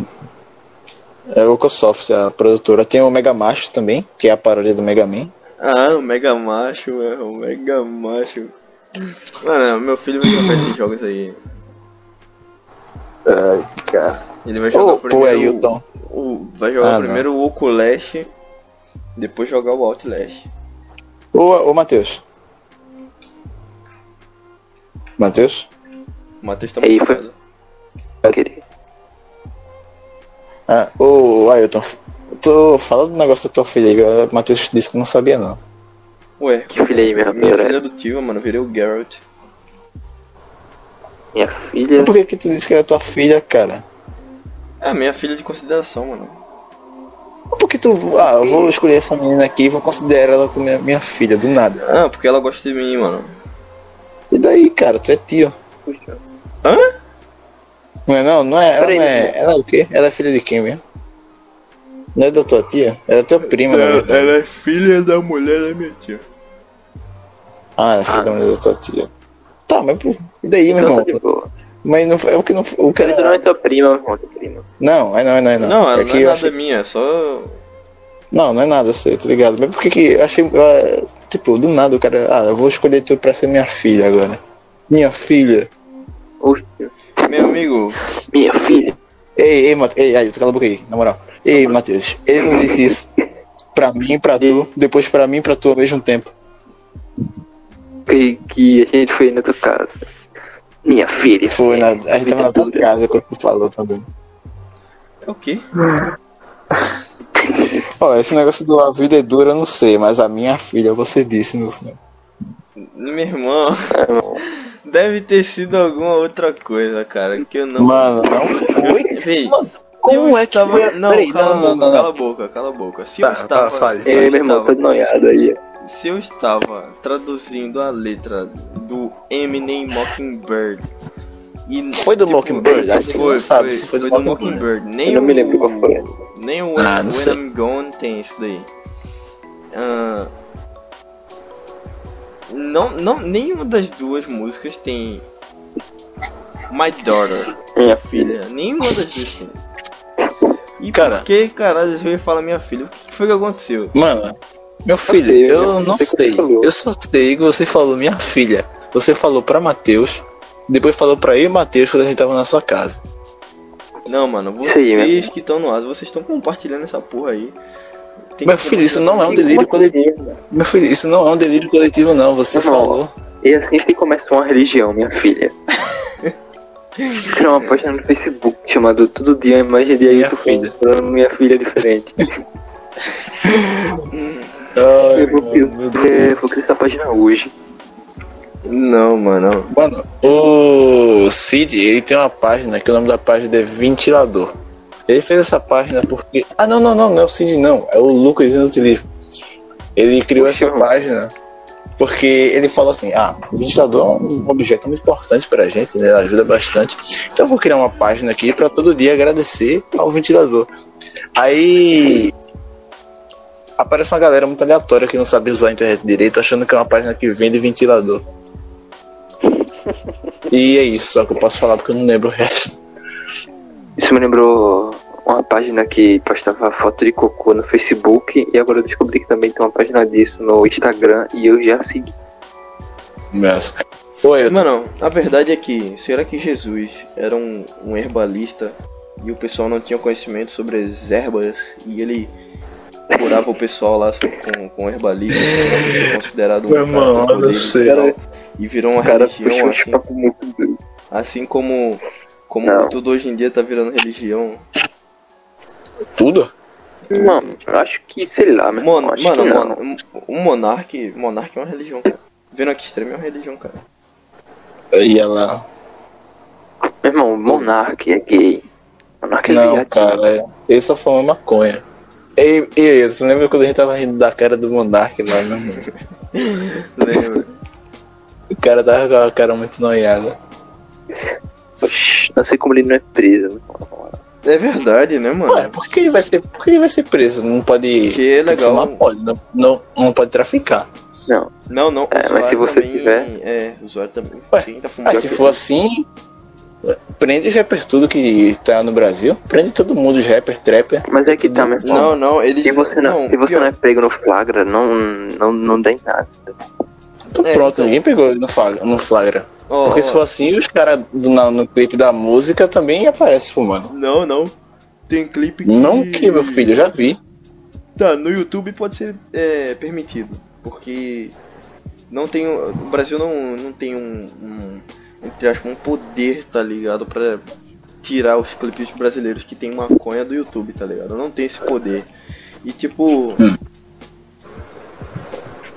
[SPEAKER 1] É a Ocosoft, a produtora. Tem o Mega Macho também, que é a paródia do Mega Man.
[SPEAKER 3] Ah, o Mega Macho, é, o Mega Macho. Mano, meu filho vai jogar esses jogos aí.
[SPEAKER 1] Ai, cara.
[SPEAKER 3] Ele vai jogar
[SPEAKER 1] pô,
[SPEAKER 3] primeiro.
[SPEAKER 1] Ailton.
[SPEAKER 3] o, o- vai jogar
[SPEAKER 1] Ah, não.
[SPEAKER 3] primeiro o Oculest, depois jogar o Outlast.
[SPEAKER 1] Ô, ô Matheus. Matheus?
[SPEAKER 3] O Matheus tá
[SPEAKER 2] Aí,
[SPEAKER 3] muito
[SPEAKER 2] foi- querer.
[SPEAKER 1] Ah, ô Ailton. Tu fala do negócio da tua filha aí, o Matheus disse que não sabia não.
[SPEAKER 3] Ué,
[SPEAKER 2] Que filha aí, minha
[SPEAKER 3] minha
[SPEAKER 2] filha?
[SPEAKER 3] filha adotiva, mano, virei o Geralt.
[SPEAKER 2] Minha filha.
[SPEAKER 1] Por que, que tu disse que era tua filha, cara?
[SPEAKER 3] É, minha filha de consideração, mano.
[SPEAKER 1] Por que tu. Ah, eu vou escolher essa menina aqui e vou considerar ela como minha, minha filha, do nada.
[SPEAKER 3] Ah, porque ela gosta de mim, mano.
[SPEAKER 1] E daí, cara, tu é tio.
[SPEAKER 2] Puxa.
[SPEAKER 3] Hã?
[SPEAKER 1] Não é não? Não é, ela não é. Ela é o quê? Ela é filha de quem mesmo? Não é da tua tia? Ela é tua prima, na verdade.
[SPEAKER 3] é filha da mulher da minha tia.
[SPEAKER 1] Ah, é filha
[SPEAKER 2] Ah,
[SPEAKER 1] da mulher da tua tia. Tá, mas pô, e daí, meu
[SPEAKER 2] Então
[SPEAKER 1] irmão?
[SPEAKER 2] tá de boa.
[SPEAKER 1] Mas não foi. É porque não foi. O
[SPEAKER 2] Cara, tu não é tua prima, meu irmão, tua prima.
[SPEAKER 1] Não, é não, é não, é não.
[SPEAKER 3] Não,
[SPEAKER 1] é
[SPEAKER 3] não
[SPEAKER 1] que
[SPEAKER 3] é nada
[SPEAKER 1] achei...
[SPEAKER 3] minha, é só.
[SPEAKER 1] Não, não é nada, sei, tá ligado? Mas por que que eu achei. ah, tipo, do nada o cara. Ah, eu vou escolher tu pra ser minha filha agora. Minha filha.
[SPEAKER 2] Oxe,
[SPEAKER 3] Meu amigo,
[SPEAKER 2] minha filha.
[SPEAKER 1] Ei, ei, Matheus. Ei, aí, tu cala a boca aí, na moral. Ei, Matheus, ele não disse isso pra mim, pra tu, depois pra mim, pra tu ao mesmo tempo.
[SPEAKER 2] Que, que a gente foi na tua casa. Minha filha.
[SPEAKER 1] Foi na, a gente tava na tua casa quando tu falou também.
[SPEAKER 3] É o quê?
[SPEAKER 1] Ó, esse negócio do a vida é dura, eu não sei, mas a minha filha, você disse no final.
[SPEAKER 3] Meu irmão,
[SPEAKER 2] irmão.
[SPEAKER 3] deve ter sido alguma outra coisa, cara, que eu não...
[SPEAKER 1] Mano, não foi. Mano,
[SPEAKER 3] se
[SPEAKER 1] como
[SPEAKER 3] eu
[SPEAKER 1] é que foi?
[SPEAKER 3] Não,
[SPEAKER 1] Peraí,
[SPEAKER 3] cala,
[SPEAKER 1] não,
[SPEAKER 3] a
[SPEAKER 1] não,
[SPEAKER 3] boca,
[SPEAKER 1] não,
[SPEAKER 3] cala
[SPEAKER 1] não.
[SPEAKER 3] a boca, cala a boca. Se
[SPEAKER 1] Tá,
[SPEAKER 3] eu
[SPEAKER 1] tá,
[SPEAKER 3] estava...
[SPEAKER 1] fale.
[SPEAKER 3] se eu
[SPEAKER 2] Ei, meu irmão, tô noiado aí.
[SPEAKER 3] Se eu estava traduzindo a letra do Eminem Mockingbird e
[SPEAKER 1] Foi do Mockingbird? A gente
[SPEAKER 3] foi,
[SPEAKER 1] sabe
[SPEAKER 3] foi,
[SPEAKER 1] se foi do
[SPEAKER 3] do
[SPEAKER 1] Mockingbird.
[SPEAKER 3] Mockingbird. Nem
[SPEAKER 2] Eu não
[SPEAKER 3] o,
[SPEAKER 2] me lembro qual foi.
[SPEAKER 3] Nem o
[SPEAKER 1] Ah,
[SPEAKER 3] When, I'm Gone tem isso daí. Ah, não, não, nenhuma das duas músicas tem My Daughter,
[SPEAKER 2] Minha filha.
[SPEAKER 3] Nenhuma das duas tem. E
[SPEAKER 1] Cara.
[SPEAKER 3] por que caralho você fala minha filha? O que foi que aconteceu?
[SPEAKER 1] Mano, meu filho, eu
[SPEAKER 2] eu
[SPEAKER 1] não
[SPEAKER 2] sei
[SPEAKER 1] sei. Eu só sei que você falou minha filha. Você falou pra Matheus, depois falou pra eu e Matheus quando a gente tava na sua casa.
[SPEAKER 3] Não, mano,
[SPEAKER 2] aí,
[SPEAKER 3] vocês que estão no ar, vocês estão compartilhando essa porra aí. Tem
[SPEAKER 1] Meu filho, isso não é um delírio coletivo.
[SPEAKER 2] mano?
[SPEAKER 1] Meu filho, isso não é um delírio coletivo, não. Você
[SPEAKER 2] Não.
[SPEAKER 1] falou.
[SPEAKER 2] E assim se começa uma religião, minha filha. Criar uma página no Facebook chamada Todo Dia Imagem de
[SPEAKER 1] Minha
[SPEAKER 2] Ailton
[SPEAKER 1] filha.
[SPEAKER 2] falando minha filha diferente.
[SPEAKER 1] Ai,
[SPEAKER 2] eu vou, eu, eu vou criar essa página hoje.
[SPEAKER 3] Não, mano.
[SPEAKER 1] Mano, o Cid, ele tem uma página que o nome da página é Ventilador. Ele fez essa página porque. Ah, não, não, não, não é o Cid, não. É o Lucas Inutilismo. Ele criou
[SPEAKER 2] Poxa,
[SPEAKER 1] essa
[SPEAKER 2] mano.
[SPEAKER 1] página porque ele falou assim: ah, o ventilador é um objeto muito importante pra gente, né? Ele ajuda bastante. Então eu vou criar uma página aqui pra todo dia agradecer ao ventilador. Aí. Aparece uma galera muito aleatória que não sabe usar a internet direito, achando que é uma página que vende ventilador. E é isso, só que eu posso falar porque eu não lembro o resto.
[SPEAKER 2] Isso me lembrou uma página que postava foto de cocô no Facebook e agora eu descobri que também tem uma página disso no Instagram e eu já segui.
[SPEAKER 1] Mas... Oi, eu tô...
[SPEAKER 3] Mano, a verdade é que, será que Jesus era um, um herbalista e o pessoal não tinha conhecimento sobre as ervas e ele curava o pessoal lá com, com herbalismo, ser considerado um cara
[SPEAKER 1] sei,
[SPEAKER 3] e. E virou uma
[SPEAKER 2] cara
[SPEAKER 3] religião assim, assim como, como
[SPEAKER 2] Não.
[SPEAKER 3] tudo hoje em dia tá virando religião.
[SPEAKER 1] tudo?
[SPEAKER 2] Mano, eu acho que, sei lá, meu
[SPEAKER 3] Mano,
[SPEAKER 2] irmão, acho
[SPEAKER 3] mano,
[SPEAKER 2] que não.
[SPEAKER 3] mano, um monarque, monarque é uma religião, cara. Vendo aqui extremo é uma religião, cara.
[SPEAKER 1] Aí ela.
[SPEAKER 2] Meu irmão, Monark é gay. Monark é
[SPEAKER 1] Não, cara, é- ele só fuma maconha. Ei, ei, você lembra quando a gente tava rindo da cara do Monark lá, irmão?
[SPEAKER 3] Lembra?
[SPEAKER 1] O cara tava com a cara muito noiada.
[SPEAKER 2] Oxi, Não sei como ele não é preso.
[SPEAKER 3] É verdade, né, mano?
[SPEAKER 1] Ué, por que ele vai ser, por que ele vai ser preso? Não pode.
[SPEAKER 3] Que é legal.
[SPEAKER 1] Fumar pode, não, não, não pode traficar.
[SPEAKER 2] Não,
[SPEAKER 3] Não, não.
[SPEAKER 2] É, mas se você
[SPEAKER 3] também,
[SPEAKER 2] tiver-
[SPEAKER 3] É, usuário também.
[SPEAKER 1] Ué,
[SPEAKER 3] Quem tá fumando.
[SPEAKER 1] Ah, se for assim, prende os rappers tudo que tá no Brasil. Prende todo mundo, os rappers, trapper.
[SPEAKER 2] mas é que tá, irmão.
[SPEAKER 3] Não, não, eles.
[SPEAKER 2] Se você não, se você não é pego no flagra, não, não, não dá em nada.
[SPEAKER 1] Então
[SPEAKER 3] É,
[SPEAKER 1] pronto,
[SPEAKER 3] então.
[SPEAKER 1] ninguém pegou ele no flagra. No flagra.
[SPEAKER 3] Ó,
[SPEAKER 1] Porque
[SPEAKER 3] ó,
[SPEAKER 1] se for assim, os caras no clipe da música também aparecem fumando.
[SPEAKER 3] Não, não. Tem clipe que.
[SPEAKER 1] Não que, meu filho, eu já vi.
[SPEAKER 3] Tá, no YouTube pode ser é, permitido. Porque. Não tem. O Brasil não, não tem um. um entre aspas, um poder, tá ligado? Pra tirar os clipes brasileiros que tem maconha do YouTube, tá ligado? Não tem esse poder. E tipo.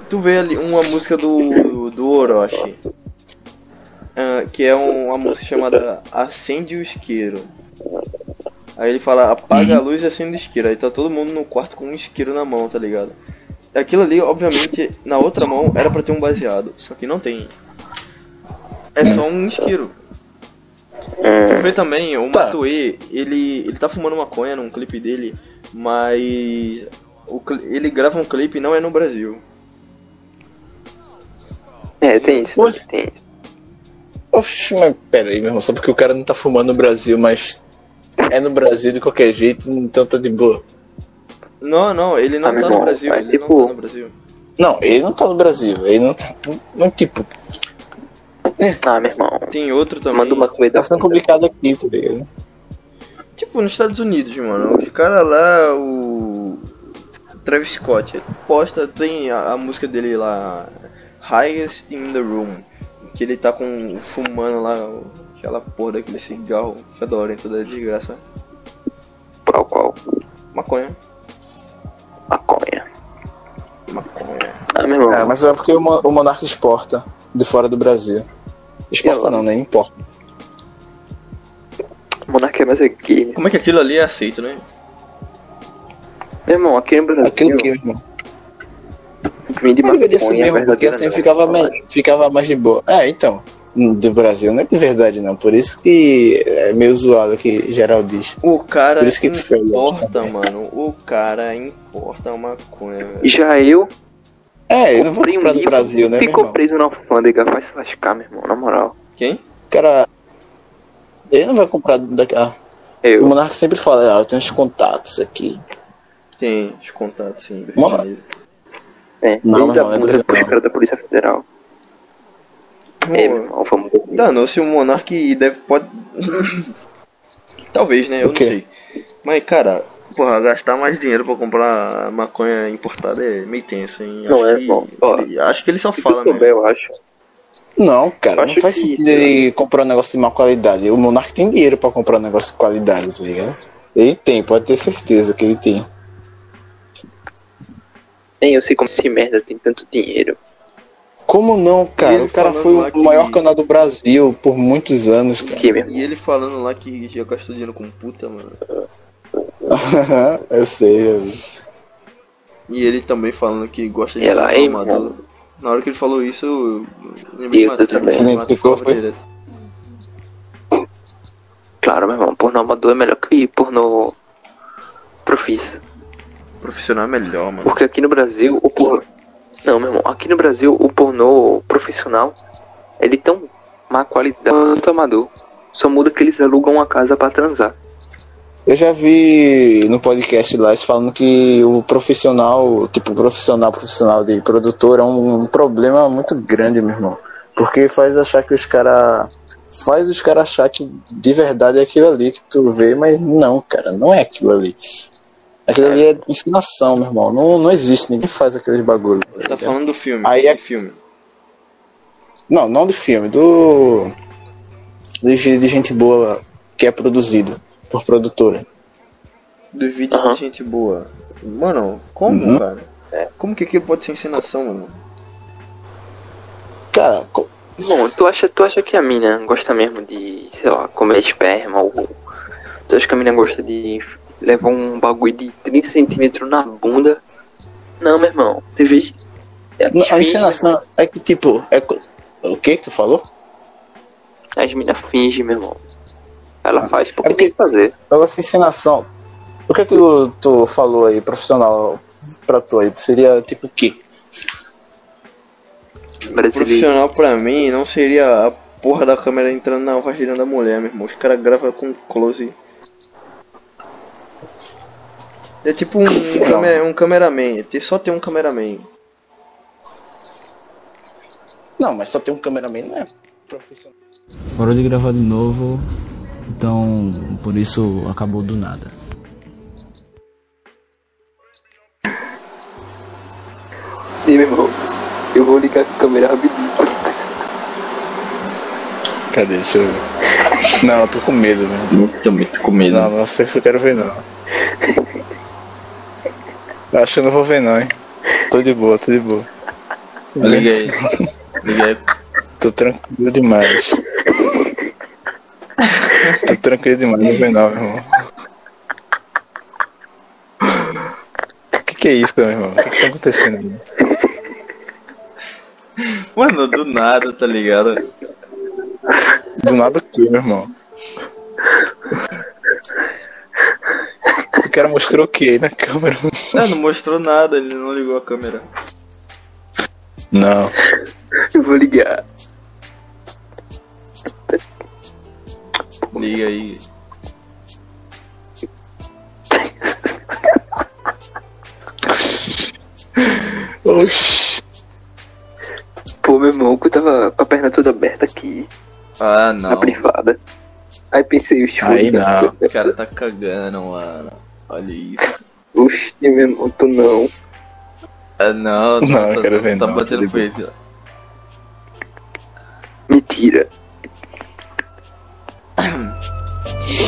[SPEAKER 3] Tu vê ali uma música do, do Orochi. ah, que é um- uma música chamada Acende o Isqueiro. Aí ele fala, apaga a luz e acende o isqueiro. Aí tá todo mundo no quarto com um isqueiro na mão, tá ligado? Aquilo ali, obviamente, na outra mão era pra ter um baseado, só que não tem. É só um isqueiro. Tu
[SPEAKER 2] Hum,
[SPEAKER 3] vê também, o
[SPEAKER 1] Tá.
[SPEAKER 3] Ele, ele tá fumando maconha num clipe dele, mas o, ele grava um clipe e não é no Brasil.
[SPEAKER 2] é, tem isso,
[SPEAKER 1] Oi?
[SPEAKER 2] tem isso.
[SPEAKER 1] Oxi, mas pera aí, meu irmão. Só porque o cara não tá fumando no Brasil, mas é no Brasil de qualquer jeito, então tá de boa.
[SPEAKER 3] Não, não, ele não
[SPEAKER 2] Ah,
[SPEAKER 3] tá no Brasil,
[SPEAKER 2] é
[SPEAKER 3] ele
[SPEAKER 2] tipo-
[SPEAKER 3] não tá no Brasil.
[SPEAKER 1] Não, ele não tá no Brasil. Ele não tá. Não, tipo,
[SPEAKER 2] Ah, meu irmão,
[SPEAKER 3] Tem outro também.
[SPEAKER 2] manda uma comida.
[SPEAKER 1] tá sendo complicado aqui, tá ligado?
[SPEAKER 3] Tipo, nos Estados Unidos, mano, os caras lá, o Travis Scott, ele posta, tem a, a música dele lá, Highest in the Room. Que ele tá com. fumando lá aquela porra daquele cigarro fedorento da desgraça.
[SPEAKER 2] Qual, qual?
[SPEAKER 3] Maconha.
[SPEAKER 2] Maconha.
[SPEAKER 3] Maconha.
[SPEAKER 2] Ah, meu irmão.
[SPEAKER 1] É, mas é porque o, o Monarca exporta de fora do Brasil. Exporta
[SPEAKER 2] Eu-
[SPEAKER 1] não, né? Importa.
[SPEAKER 2] Monarquia é mais aqui.
[SPEAKER 3] Como é que aquilo ali é aceito, né?
[SPEAKER 2] Meu irmão, aqui no Brasil.
[SPEAKER 1] Aquilo que, irmão.
[SPEAKER 2] Vim de maconha,
[SPEAKER 1] mesmo, porque assim
[SPEAKER 2] não.
[SPEAKER 1] ficava, me- ficava mais de boa. É, então. Do Brasil, não é de verdade não. Por isso que é meio zoado que geral diz.
[SPEAKER 3] O cara
[SPEAKER 1] Por isso que
[SPEAKER 3] importa, mano. O cara importa maconha, velho.
[SPEAKER 2] Já eu
[SPEAKER 1] É, eu não vou
[SPEAKER 2] um
[SPEAKER 1] comprar do Brasil, né,
[SPEAKER 2] e
[SPEAKER 1] meu
[SPEAKER 2] ficou
[SPEAKER 1] irmão?
[SPEAKER 2] preso na alfândega. Vai se lascar, meu irmão, na moral.
[SPEAKER 3] Quem?
[SPEAKER 1] Cara, ele não vai comprar daqui. Ah, o
[SPEAKER 2] Eu.
[SPEAKER 1] Monarca sempre fala, ah, eu tenho uns contatos aqui.
[SPEAKER 3] Tem os contatos, sim. Janeiro.
[SPEAKER 2] É,
[SPEAKER 1] Não,
[SPEAKER 2] dá
[SPEAKER 1] não, é não.
[SPEAKER 2] caras da Polícia Federal. É, meu
[SPEAKER 3] Pô,
[SPEAKER 2] irmão, vamos.
[SPEAKER 3] Danou-se o Monark deve. Pode. Talvez, né? Eu
[SPEAKER 1] O
[SPEAKER 3] não sei. Mas, cara, porra, gastar mais dinheiro pra comprar maconha importada é meio tenso, hein?
[SPEAKER 2] Não
[SPEAKER 3] acho
[SPEAKER 2] é,
[SPEAKER 3] que,
[SPEAKER 2] bom. Ó,
[SPEAKER 3] ele, acho que ele só fala mesmo.
[SPEAKER 2] eu acho.
[SPEAKER 1] Não, cara,
[SPEAKER 2] Acho
[SPEAKER 1] não faz
[SPEAKER 2] que
[SPEAKER 1] sentido
[SPEAKER 2] isso,
[SPEAKER 1] ele comprar um negócio de má qualidade. O Monarca tem dinheiro pra comprar um negócio de qualidade, tá ligado? Ele tem, pode ter certeza que ele tem.
[SPEAKER 2] Nem eu sei como esse merda tem tanto dinheiro.
[SPEAKER 1] Como não, cara? O cara foi o
[SPEAKER 3] que-
[SPEAKER 1] maior canal do Brasil por muitos anos, cara.
[SPEAKER 3] E ele falando lá que já gastou dinheiro com puta, mano.
[SPEAKER 1] eu sei, eu.
[SPEAKER 3] E ele também falando que gosta de
[SPEAKER 2] ela, mano.
[SPEAKER 3] Na hora que ele falou isso, eu lembrei
[SPEAKER 2] Eu
[SPEAKER 3] Matheus.
[SPEAKER 2] também.
[SPEAKER 1] Você identificou,
[SPEAKER 3] falava
[SPEAKER 1] foi?
[SPEAKER 3] direto.
[SPEAKER 2] Claro, meu irmão, pornô amador é melhor que pornô profissa.
[SPEAKER 3] Profissional é melhor, mano.
[SPEAKER 2] Porque aqui no Brasil, o pornô. Não, meu irmão, aqui no Brasil, o pornô profissional ele é tão má qualidade quanto amador. Só muda que eles alugam uma casa pra transar.
[SPEAKER 1] Eu já vi no podcast lá eles falando que o profissional, tipo, profissional, profissional de produtor é um, um problema muito grande, meu irmão. Porque faz achar que os caras. Faz os caras achar que de verdade é aquilo ali que tu vê, mas não, cara, não é aquilo ali. Aquilo ali é ensinação, meu irmão. Não, não existe, ninguém faz aqueles bagulhos. tá
[SPEAKER 3] Tá
[SPEAKER 1] ligado?
[SPEAKER 3] falando do filme.
[SPEAKER 1] Aí é-
[SPEAKER 3] filme.
[SPEAKER 1] Não, não do filme, do. De, de gente boa que é produzido por produtora.
[SPEAKER 3] Do vídeo
[SPEAKER 2] Aham.
[SPEAKER 3] de gente boa. Mano, como,
[SPEAKER 1] Uhum.
[SPEAKER 3] cara? Como que aquilo pode ser ensinação, mano?
[SPEAKER 1] Cara, co-
[SPEAKER 2] Bom, tu acha, tu acha que a mina gosta mesmo de, sei lá, comer esperma ou. Tu acha que a mina gosta de levar um bagulho de 30 centímetros na bunda? Não, meu irmão. Você vê. É
[SPEAKER 1] Não, a
[SPEAKER 2] finge,
[SPEAKER 1] encenação é que, tipo, é... o que que tu falou?
[SPEAKER 2] As minas fingem, meu irmão. Ela faz porque
[SPEAKER 1] é porque-
[SPEAKER 2] tem que fazer.
[SPEAKER 1] Negócio de encenação. O que que tu, tu falou aí, profissional, pra tu aí? Seria tipo o quê?
[SPEAKER 2] Brasileiro.
[SPEAKER 3] Profissional pra mim não seria a porra da câmera entrando na vagina da mulher, meu irmão. Os caras gravam com close. É tipo um, um, câmera- um cameraman. Só tem um cameraman.
[SPEAKER 1] Não, mas só tem um cameraman, não é profissional.
[SPEAKER 4] Parou de gravar de novo, então por isso acabou do nada.
[SPEAKER 2] Sim, meu irmão. Eu vou ligar a câmera rapidinho.
[SPEAKER 1] Cadê? Deixa eu ver. Não, eu tô com medo, velho.
[SPEAKER 3] Tô muito com medo.
[SPEAKER 1] Não, não sei se eu quero ver, não. Eu Acho que eu não vou ver, não, hein. Tô de boa, tô de boa.
[SPEAKER 3] Liga aí. Liga aí.
[SPEAKER 1] Tô tranquilo demais. Tô tranquilo demais, não vem não, meu irmão. O que, que é isso, meu irmão? O que, que tá acontecendo aí?
[SPEAKER 3] Mano, do nada, tá ligado?
[SPEAKER 1] Do nada o que, meu irmão? O cara mostrou o que aí na câmera?
[SPEAKER 3] Ah, não mostrou nada, ele não ligou a câmera.
[SPEAKER 1] Não.
[SPEAKER 2] Eu vou ligar.
[SPEAKER 3] Liga aí.
[SPEAKER 1] Oxi.
[SPEAKER 2] Pô, meu irmão, que eu tava com a perna toda aberta aqui,
[SPEAKER 3] Ah,
[SPEAKER 2] na
[SPEAKER 3] não.
[SPEAKER 2] privada. Aí pensei, vou
[SPEAKER 1] Aí não.
[SPEAKER 3] O cara tá cagando, mano. Olha isso.
[SPEAKER 2] Oxe, meu irmão, tu não.
[SPEAKER 3] Ah, não,
[SPEAKER 1] Não,
[SPEAKER 3] tá,
[SPEAKER 1] eu quero ver
[SPEAKER 3] tá
[SPEAKER 1] não,
[SPEAKER 3] batendo
[SPEAKER 1] tá
[SPEAKER 3] peito.
[SPEAKER 2] mentira. Yeah.